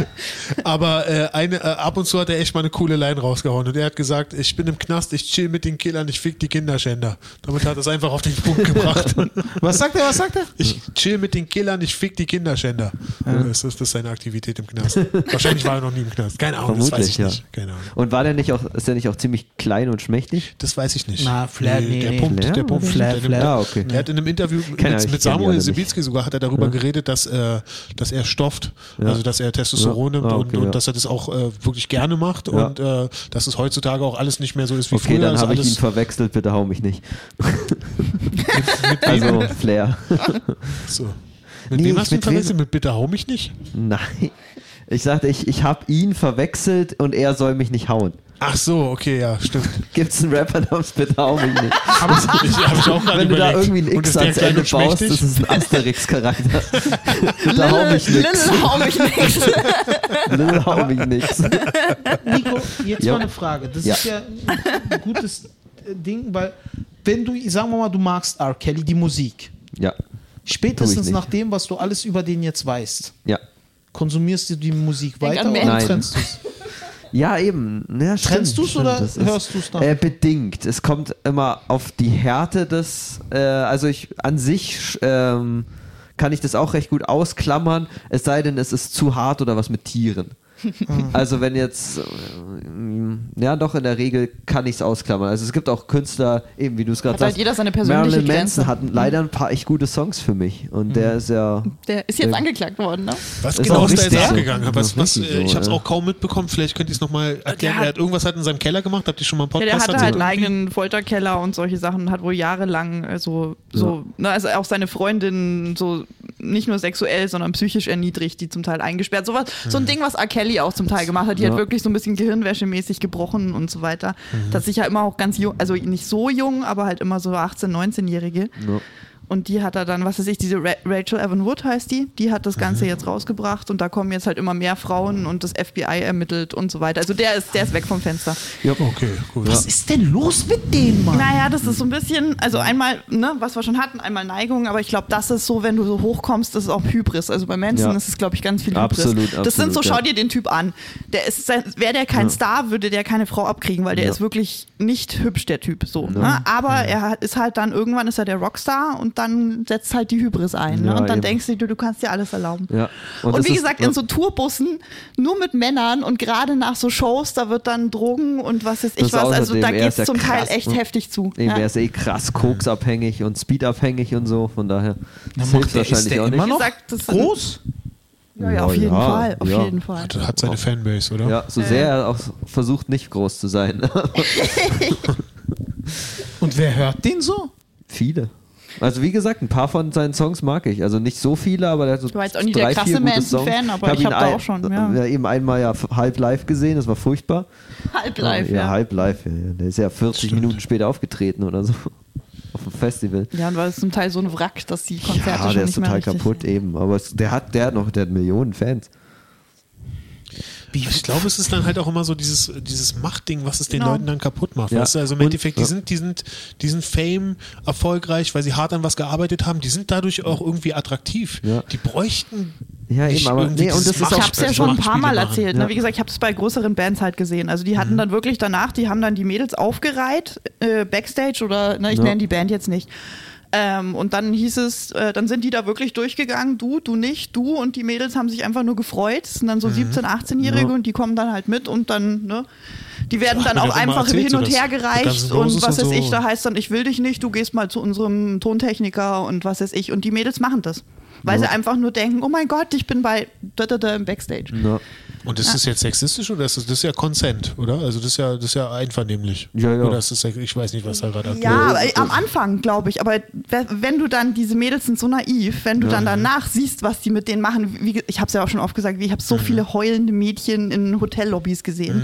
Aber äh, eine, äh, ab und zu hat er echt mal eine coole Line rausgehauen und er hat gesagt, ich bin im Knast, ich chill mit den Killern, ich fick die Kinderschänder. Damit hat er es einfach auf den Punkt gebracht. Was sagt er, was sagt er? Ich chill mit den Killern, ich fick die Kinderschänder. Das, ist, das ist seine Aktivität im Knast. Wahrscheinlich war er noch nie im Knast. Keine Ahnung, das weiß ich Vermutlich, ja. nicht. Keine Ahnung. Und war der nicht auch, ist der nicht auch ziemlich klein und schmächtig? Das weiß ich nicht. Na, Flair, nee, der nee. Punkt, Flair der Punkt, oder? Flair, der, Flair. Ah, okay. Er hat in einem Interview Kenn- mit, mit Samuel. Sibitzki sogar hat er darüber geredet, dass, äh, dass er stofft, Ja. also dass er Testosteron Ja. nimmt Ah, und, okay, und ja. dass er das auch äh, wirklich gerne macht Ja. und äh, dass es heutzutage auch alles nicht mehr so ist wie Okay, früher. dann dass habe ich ihn verwechselt, bitte hau mich nicht. mit, mit, Also Flair. so. mit Nee, wem hast du ihn verwechselt? Mit Bitte hau mich nicht? Nein. Ich sagte, ich, ich habe ihn verwechselt und er soll mich nicht hauen. Ach so, okay, ja, stimmt. Gibt es einen Rapper namens Bitte hau mich nicht? ich, hab ich auch gerade Wenn du da überlegt. irgendwie ein X ans Ende baust, das ist ein Asterix-Charakter. Bitte hau mich nix. Lil, hau mich nix. Lil, hau mich nix. Nico, jetzt Ja. mal eine Frage. Das Ja. ist ja ein, gutes äh, Ding, weil wenn du, sagen wir mal, du magst R. Kelly, die Musik. Ja, Spätestens nach dem, was du alles über den jetzt weißt, ja. konsumierst du die Musik Denk weiter oder trennst du es? Ja, eben. Ja, stimmt, Trennst du's stimmt. oder Das hörst du's dann? Äh, bedingt. Es kommt immer auf die Härte des, äh, also ich an sich ähm, kann ich das auch recht gut ausklammern, es sei denn, es ist zu hart oder was mit Tieren. also wenn jetzt, äh, ja doch, in der Regel kann ich es ausklammern. Also es gibt auch Künstler, eben wie du es gerade halt sagst. jeder seine persönliche Marilyn Grenze. Manson hat leider ein paar echt gute Songs für mich. Und der ist ja... Der ist jetzt Der- angeklagt worden, ne? Was Ist genau ist da jetzt so. abgegangen? Was, was, äh, ich so, habe es ja. auch kaum mitbekommen. Vielleicht könnt ihr es nochmal erklären. hat- er hat irgendwas hat in seinem Keller gemacht. Habt ihr schon mal einen Ja, Podcast der hatte halt einen eigenen Folterkeller und solche Sachen, hat wohl jahrelang äh, so, so ne, also auch seine Freundin so nicht nur sexuell, sondern psychisch erniedrigt, die zum Teil eingesperrt. So, was, so ein Ding, was R. Kelly auch zum Teil gemacht hat. Die Ja. hat wirklich so ein bisschen gehirnwäschemäßig gebrochen und so weiter. Das sich ja immer auch ganz jung, also nicht so jung, aber halt immer so 18-, 19-Jährige. Ja. Und die hat er dann, was weiß ich, diese Ra Rachel Evan Wood heißt die, die hat das Ganze jetzt rausgebracht und da kommen jetzt halt immer mehr Frauen und das FBI ermittelt und so weiter. Also der ist, der ist weg vom Fenster. Okay, gut. Was ist denn los mit dem, Mann? Naja, das ist so ein bisschen, also einmal, ne, was wir schon hatten, einmal Neigung, aber ich glaube, das ist so, wenn du so hochkommst, das ist auch Hybris. Also bei Manson Ja. ist es, glaube ich, ganz viel Hybris. Absolut, das sind so, schau ja. dir den Typ an. Der ist, wäre der kein Star, würde der keine Frau abkriegen, weil der Ja. ist wirklich nicht hübsch, der Typ, so. Ne? Aber er ist halt dann, irgendwann ist er der Rockstar und dann setzt halt die Hybris ein. Ne? Ja, Und dann eben. denkst du, du, du kannst dir alles erlauben. Ja. Und, das wie ist- gesagt, in so Tourbussen, nur mit Männern und gerade nach so Shows, da wird dann Drogen und was ist ich was, also da geht ja es zum Teil krass, echt ne? heftig zu. Eben, Ja. er ist eh krass koksabhängig und speedabhängig und so, von daher das macht hilft der- ist wahrscheinlich der auch immer nicht. noch gesagt, groß? Ja, ja, auf jeden Ja, Fall, auf ja. jeden Fall. Hat, hat seine Fanbase, oder? Ja, so sehr er auch versucht, nicht groß zu sein. Und wer hört den so? viele. Also wie gesagt, ein paar von seinen Songs mag ich. Also nicht so viele, aber der hat so Ich war jetzt auch nicht der drei, krasse vier gute Manson-Fan, Songs. aber ich ihn hab da auch schon, ja. ja, eben einmal ja halb live gesehen, das war furchtbar. Halb live, ja. ja. halb live. Ja. Der ist ja 40 Stimmt. Minuten später aufgetreten oder so. Auf dem Festival. Ja, und war es zum Teil so ein Wrack, dass die Konzerte Ja, schon der nicht ist total mehr richtig kaputt eben. Aber es, der hat, der hat noch, der hat Millionen Fans. Ich glaube, es ist dann halt auch immer so dieses, dieses Machtding, was es den Genau. Leuten dann kaputt macht. Ja. Weißt du? Also im Und- Endeffekt, die ja. sind, die sind, die sind Fame erfolgreich, weil sie hart an was gearbeitet haben. Die sind dadurch auch irgendwie attraktiv. Ja. Die bräuchten Ja, nicht eben, aber nee, und das ist auch- Ich habe es ja schon ein paar Mal machen. erzählt. Ja. Ne? Wie gesagt, ich habe es bei größeren Bands halt gesehen. Also die hatten Mhm. dann wirklich danach, die haben dann die Mädels aufgereiht, äh, Backstage oder ne, ich Ja. nenne die Band jetzt nicht. Ähm, und dann hieß es, äh, dann sind die da wirklich durchgegangen, du, du nicht, du und die Mädels haben sich einfach nur gefreut. Das sind dann so 17-, 18-Jährige Mhm. Ja. und die kommen dann halt mit und dann, ne, die werden Ach, dann auch einfach erzählt, hin und her gereicht und was weiß ich, so. da heißt dann, ich will dich nicht, du gehst mal zu unserem Tontechniker und was weiß ich. Und die Mädels machen das. Weil sie einfach nur denken, oh mein Gott, ich bin bei da, da, da im Backstage. Ja. Und ist das jetzt sexistisch oder ist das, das ist ja Consent, oder? Also das ist ja, das ist ja einvernehmlich. Ja, ja. Oder ist das, ich weiß nicht, was da gerade aktuell Ja, ist. aber am Anfang, glaube ich. Aber we- wenn du dann, diese Mädels sind so naiv, wenn du dann danach siehst, was die mit denen machen, wie, ich habe es ja auch schon oft gesagt, ich habe so viele heulende Mädchen in Hotellobbys gesehen.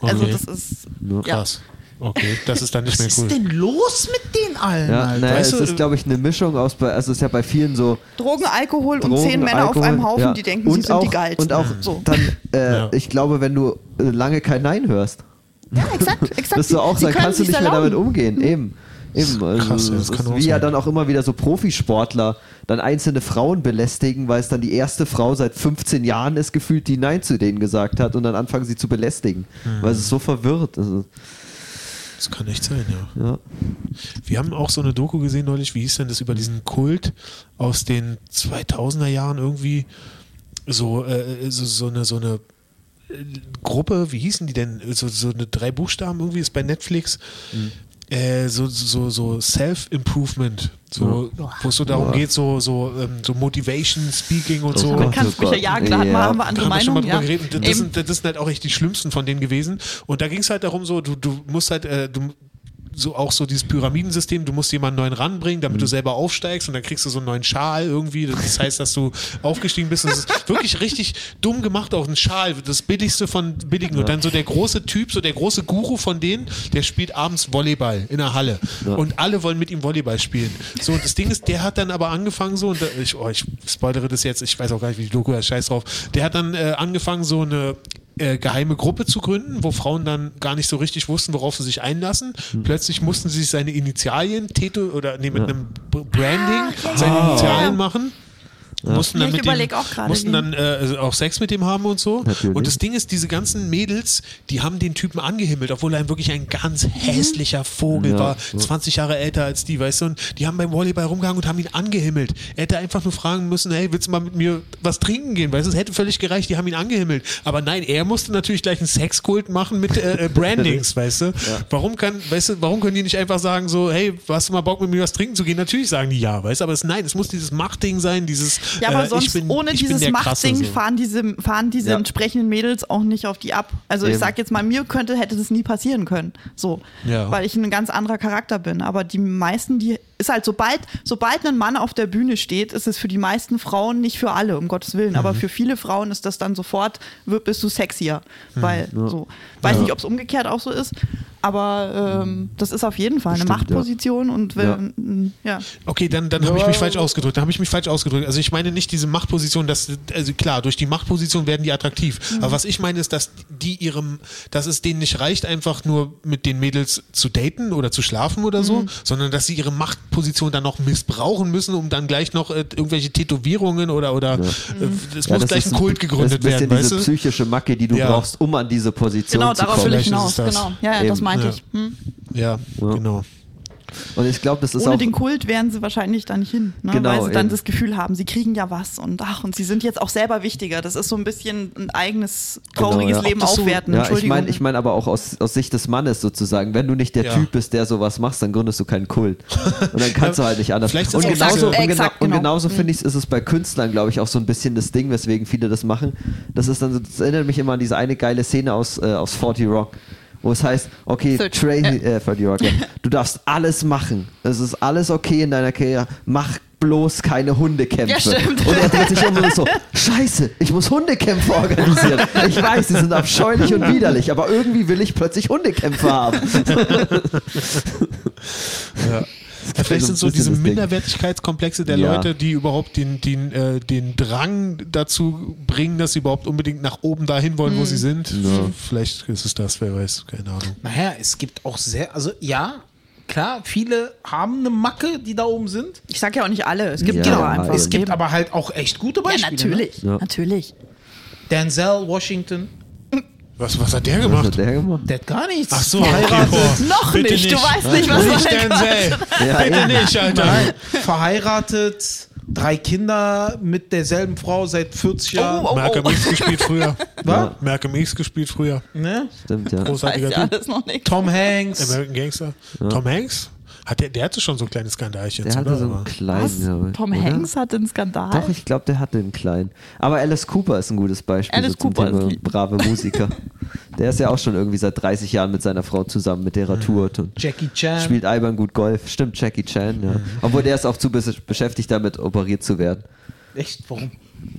okay. Also das ist, Ja. ja. Krass. Okay, das ist dann nicht mehr Was cool. ist denn los mit den allen, Ja, Alter? naja, Weißt es du, ist, glaube ich, eine Mischung aus, bei- also es ist ja bei vielen so Drogen, Alkohol und Drogen, zehn Männer Alkohol, auf einem Haufen, ja. die denken, und sie sind auch, die geilsten. Und auch so. dann, äh, Ja. ich glaube, wenn du äh, lange kein Nein hörst, Ja, exakt, exakt. dass du auch können kannst du nicht mehr damit erlauben. umgehen. Eben. Eben. Also, Krass, ja, das es kann wie ja sein. dann auch immer wieder so Profisportler dann einzelne Frauen belästigen, weil es dann die erste Frau seit 15 Jahren ist, gefühlt, die Nein zu denen gesagt hat und dann anfangen sie zu belästigen, Mhm. weil es so verwirrt. Also, Das kann echt sein, ja. ja. Wir haben auch so eine Doku gesehen neulich, wie hieß denn das über diesen Kult aus den 2000er Jahren irgendwie so äh, so, so eine so eine äh, Gruppe, wie hießen die denn? So, so eine drei Buchstaben irgendwie ist bei Netflix. Äh, so, so, so Self-Improvement, so, wo es so darum geht, so, so, ähm, so Motivation, Speaking und so. Gott. Damit kannst du mich ja wir, Ja. haben wir andere haben wir schon mal Meinungen. drüber Ja. geredet. Das, Eben. sind, das sind halt auch echt die schlimmsten von denen gewesen. Und da ging es halt darum, so, du, du musst halt, äh, du, so auch so dieses Pyramidensystem, du musst jemanden neuen ranbringen, damit Mhm. du selber aufsteigst und dann kriegst du so einen neuen Schal irgendwie. Das heißt, dass du aufgestiegen bist. Und das ist wirklich richtig dumm gemacht, auch ein Schal, das billigste von billigen. Und dann so der große Typ, so der große Guru von denen, der spielt abends Volleyball in der Halle. Und alle wollen mit ihm Volleyball spielen. So, und das Ding ist, der hat dann aber angefangen so, und da- ich, oh, ich spoilere das jetzt, ich weiß auch gar nicht, wie die Doku ist, scheiß drauf. Der hat dann äh, angefangen, so eine äh, geheime Gruppe zu gründen, wo Frauen dann gar nicht so richtig wussten, worauf sie sich einlassen. Hm. Plötzlich mussten sie sich seine Initialien, Tattoo oder nee, mit einem B- Branding Ah, seine ja. Initialien machen. Mussten Ja, dann ich mit dem, auch gerade, mussten dann äh, auch Sex mit dem haben und so. Natürlich. Und das Ding ist, diese ganzen Mädels, die haben den Typen angehimmelt, obwohl er wirklich ein ganz hässlicher Vogel Ja, war, ja. 20 Jahre älter als die, weißt du, und die haben beim Volleyball rumgehangen und haben ihn angehimmelt. Er hätte einfach nur fragen müssen, hey, willst du mal mit mir was trinken gehen? Weißt du, es hätte völlig gereicht, die haben ihn angehimmelt. Aber nein, er musste natürlich gleich einen Sexkult machen mit äh, äh, Brandings, weißt du? Warum kann, weißt du, warum können die nicht einfach sagen so, hey, hast du mal Bock mit mir was trinken zu gehen? Natürlich sagen die ja, weißt du, aber es, nein, es muss dieses Machtding sein, dieses Ja, aber äh, sonst ich bin, ohne ich dieses Machtding so. fahren diese, fahren diese Ja. entsprechenden Mädels auch nicht auf die ab. Also ich Eben. sag jetzt mal, mir könnte, hätte das nie passieren können. So. Ja. Weil ich ein ganz anderer Charakter bin. Aber die meisten, die ist halt, sobald, sobald ein Mann auf der Bühne steht, ist es für die meisten Frauen, nicht für alle, um Gottes Willen, Mhm. aber für viele Frauen ist das dann sofort, wird, bist du sexier. Mhm. Weil so. Weiß nicht, ob es umgekehrt auch so ist, aber ähm, das ist auf jeden Fall eine Bestimmt, ja. Machtposition und wenn, ja. Okay, dann, dann habe ich mich falsch ausgedrückt. Dann habe ich mich falsch ausgedrückt. Also ich meine nicht diese Machtposition, dass, also klar, durch die Machtposition werden die attraktiv. Aber was ich meine ist, dass die ihrem, dass es denen nicht reicht, einfach nur mit den Mädels zu daten oder zu schlafen oder so, sondern dass sie ihre Machtposition dann noch missbrauchen müssen, um dann gleich noch äh, irgendwelche Tätowierungen oder, oder äh, es Ja, muss das gleich ein Kult gegründet das ist werden, weißt diese du? psychische Macke, die du Ja. brauchst, um an diese Position Genau, zu darauf kommen. will ich hinaus. ist es das. Genau. Ja, ja, das meinte Ja. ich. Hm. Ja, Ja. genau. Und ich glaube, das ist Ohne auch den Kult wären sie wahrscheinlich da nicht hin, ne? Genau, weil sie dann eben. das Gefühl haben, sie kriegen ja was und ach, und sie sind jetzt auch selber wichtiger. Das ist so ein bisschen ein eigenes trauriges Genau, ja. Leben das so- aufwerten. Ja, ich meine ich mein aber auch aus, aus Sicht des Mannes sozusagen. Wenn du nicht der Ja. Typ bist, der sowas machst, dann gründest du keinen Kult. Und dann kannst du halt nicht anders. Vielleicht und, genauso, diese- und, genau, Exakt, und genau. genauso finde ich, ist es bei Künstlern, glaube ich, auch so ein bisschen das Ding, weswegen viele das machen. Das ist dann so, das erinnert mich immer an diese eine geile Szene aus, äh, aus 40 Rock. Wo es heißt, okay, Tracy, äh, 40 Rock, ja. du darfst alles machen. Es ist alles okay in deiner Karriere. Mach bloß keine Hundekämpfe. Ja, stimmt. Und er dreht sich um und so, scheiße, ich muss Hundekämpfe organisieren. Ich weiß, die sind abscheulich und widerlich, aber irgendwie will ich plötzlich Hundekämpfe haben. Ja. Ja, vielleicht sind so diese. Minderwertigkeitskomplexe der Ja. Leute, die überhaupt den, den, äh, den Drang dazu bringen, dass sie überhaupt unbedingt nach oben dahin wollen, wo sie sind. Vielleicht ist es das, wer weiß, keine Ahnung. Naja, es gibt auch sehr, also ja, klar, viele haben eine Macke, die da oben sind. ich sage ja auch nicht alle. Es gibt Ja, ja, einfach. es gibt aber halt auch echt gute ja, Beispiele. natürlich. Ja. Natürlich. Ne? Denzel Washington, Was, was hat der Was gemacht? hat der gemacht? der hat gar nichts. Ach so, okay, verheiratet. boah. Noch Bitte nicht. Du weißt nicht, was Nicht er Denzel. Ja, Bitte eben. nicht, Alter. Nein, verheiratet, drei Kinder mit derselben Frau seit 40 Jahren. Oh, oh, Malcolm oh. X gespielt früher. Was? Malcolm X gespielt früher. Ne? Stimmt, ja. Weiß Großartiger ja Typ. alles noch nicht. Tom Hanks. American Gangster. Tom Hanks? Hat der, der hatte schon so ein kleines Skandalchen. Der hatte oder? so einen kleinen, glaube ich, Tom oder? Hanks hatte einen Skandal. Doch, ich glaube, der hatte einen kleinen. Aber Alice Cooper ist ein gutes Beispiel Alice so zum Cooper Thema brave Musiker. der ist ja auch schon irgendwie seit 30 Jahren mit seiner Frau zusammen, mit der er tourt und Jackie Chan. spielt albern gut Golf. Stimmt, Jackie Chan, ja. Obwohl der ist auch zu bes- beschäftigt damit, operiert zu werden. Echt? Warum?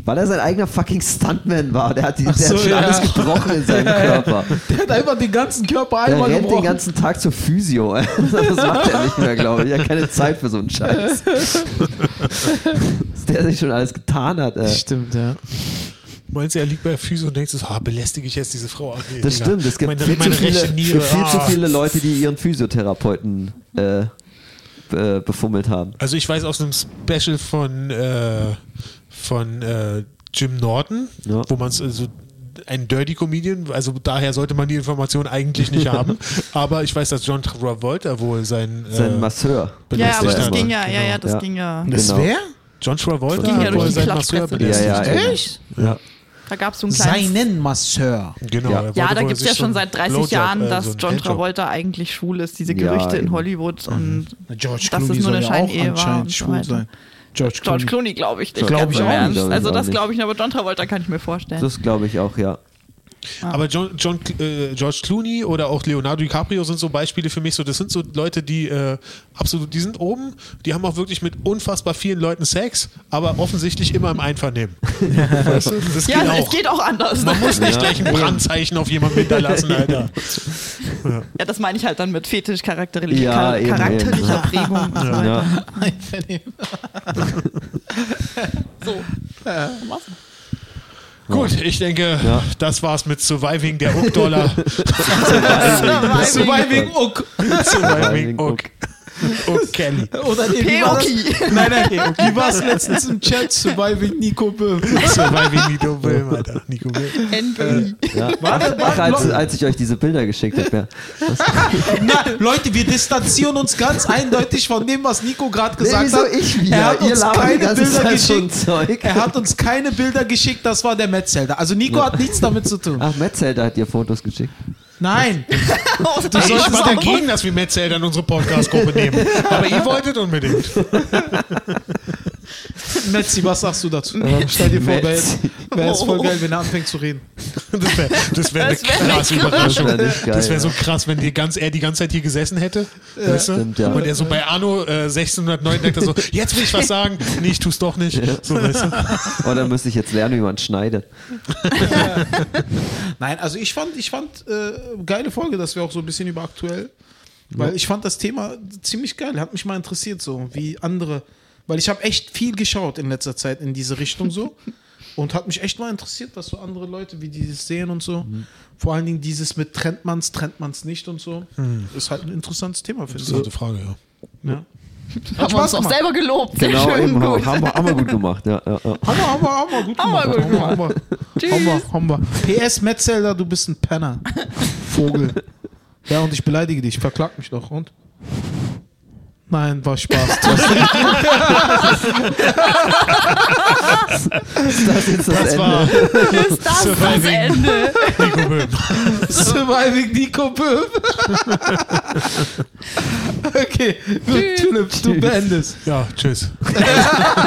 Weil er sein eigener fucking Stuntman war. Der hat, die, der so, hat schon ja. alles gebrochen in seinem Körper. Der hat einfach den ganzen Körper Der einmal rennt den gebrochen. ganzen Tag zur Physio. Das macht er nicht mehr, glaube ich. Er hat keine Zeit für so einen Scheiß. Was der sich schon alles getan hat. Ey. Stimmt, ja. Meinst du, er liegt bei der Physio und denkst du, ah, belästige ich jetzt diese Frau? Ach, nee, Das Digga. stimmt. Es gibt meine, viel, meine zu, viele, Niere. viel zu ah. viele Leute, die ihren Physiotherapeuten äh, be- befummelt haben. Also ich weiß aus einem Special von, äh, von äh, Jim Norton, Ja. wo man es also ein Dirty Comedian, also daher sollte man die Information eigentlich nicht haben. Aber ich weiß, dass John Travolta wohl sein, Sein äh, Masseur. Ja, aber belästigt das hat. ging ja, ja, ja, das Ja. ging ja. Das Genau. wer? John Travolta ging ja durch wohl die seinen Masseur Klatschpresse. Ja, belästigt. ja, Echt? Ja. Da gab es so ein kleines. Seinen Masseur. Genau. Ja. Ja, da gibt es ja so schon einen seit 30 Blowjob, Jahren, äh, dass so einen John Handjob. Travolta eigentlich schwul ist, diese Ja, Gerüchte in. Hollywood und George Dass es Clooney nur eine soll ja auch Scheinehe war anscheinend so schwul sein. George George Clooney. Clooney glaube ich nicht. Glaub ganz ich im auch nicht, Ernst. Also das glaube ich, aber John Travolta kann ich mir vorstellen. Das glaube ich auch, ja. Aber John, John, äh, George Clooney oder auch Leonardo DiCaprio sind so Beispiele für mich. So, das sind so Leute, die äh, absolut, die sind oben, die haben auch wirklich mit unfassbar vielen Leuten Sex, aber offensichtlich immer im Einvernehmen. weißt du? Das ja, geht es auch. geht auch anders. Man muss nicht gleich ein Brandzeichen auf jemanden hinterlassen, Alter. Ja, das meine ich halt dann mit Fetisch, charakterlich, Ja, char eben, charakterlicher eben. Prägung ja. Einvernehmen. So. Gut, ich denke, Ja. das war's mit Surviving der Uck-Dollar. Surviving Uck. Surviving Uck. Uck Kelly. Oder nee, wie war das? Peoki. Nein, nein, wie war es letztens im Chat? Surviving Nico Böhm. Surviving Nico Wilm, Alter. Nico Wilm. NBI. ja. Ach, als, als ich euch diese Bilder geschickt habe. Ja. Na, Leute, wir distanzieren uns ganz eindeutig von dem, was Nico gerade gesagt wieso hat. ich wieder? Er hat Ihr uns keine Bilder geschickt. Er hat uns keine Bilder geschickt, das war der Metzelder. Also Nico hat nichts damit zu tun. Ach, Metzelder hat dir Fotos geschickt. Nein. Oh, Ich war dagegen, dass wir Metzelder in unsere Podcast-Gruppe nehmen. Aber ihr wolltet unbedingt. Metzi, was sagst du dazu? Stell dir vor, wäre wär jetzt voll geil, wenn er anfängt zu reden. Das wäre das wär eine Das wär krasse nicht Überraschung. Das wär wäre so ja. krass, wenn die ganz, er die ganze Zeit hier gesessen hätte. weißt du? stimmt, ja. Und er so bei Anno äh, 1609 denkt er so, jetzt will ich was sagen. Nee, ich tu's doch nicht. So, weißt du? Oder müsste ich jetzt lernen, wie man schneidet? Nein, also ich fand, ich fand äh, geile Folge, dass wir auch so ein bisschen über aktuell, weil ich fand das Thema ziemlich geil, hat mich mal interessiert so, wie andere, weil ich habe echt viel geschaut in letzter Zeit in diese Richtung so und hat mich echt mal interessiert, was so andere Leute, wie die das sehen und so. Vor allen Dingen dieses mit trennt man's, trennt man's nicht und so, ist halt ein interessantes Thema finde Interessante ich. Frage, ja. Ja. haben wir uns auch selber gelobt. Sehr Genau, schön, eben, haben, gut. wir- haben, wir, haben wir gut gemacht. Ja, ja, ja. Haben wir, haben wir, haben wir gut Haben wir gemacht. gut Haben wir, haben wir, haben wir, haben wir. PS Metzelder, du bist ein Penner. Vogel. Ja, und ich beleidige dich. Verklag mich doch. Und? Nein, war Spaß. Ist das jetzt das, Das Ende? war Ist das das Surviving. Ende? Nico Böhm. Surviving Nico Böhm. okay, gut, Philipp, du beendest. Ja, tschüss.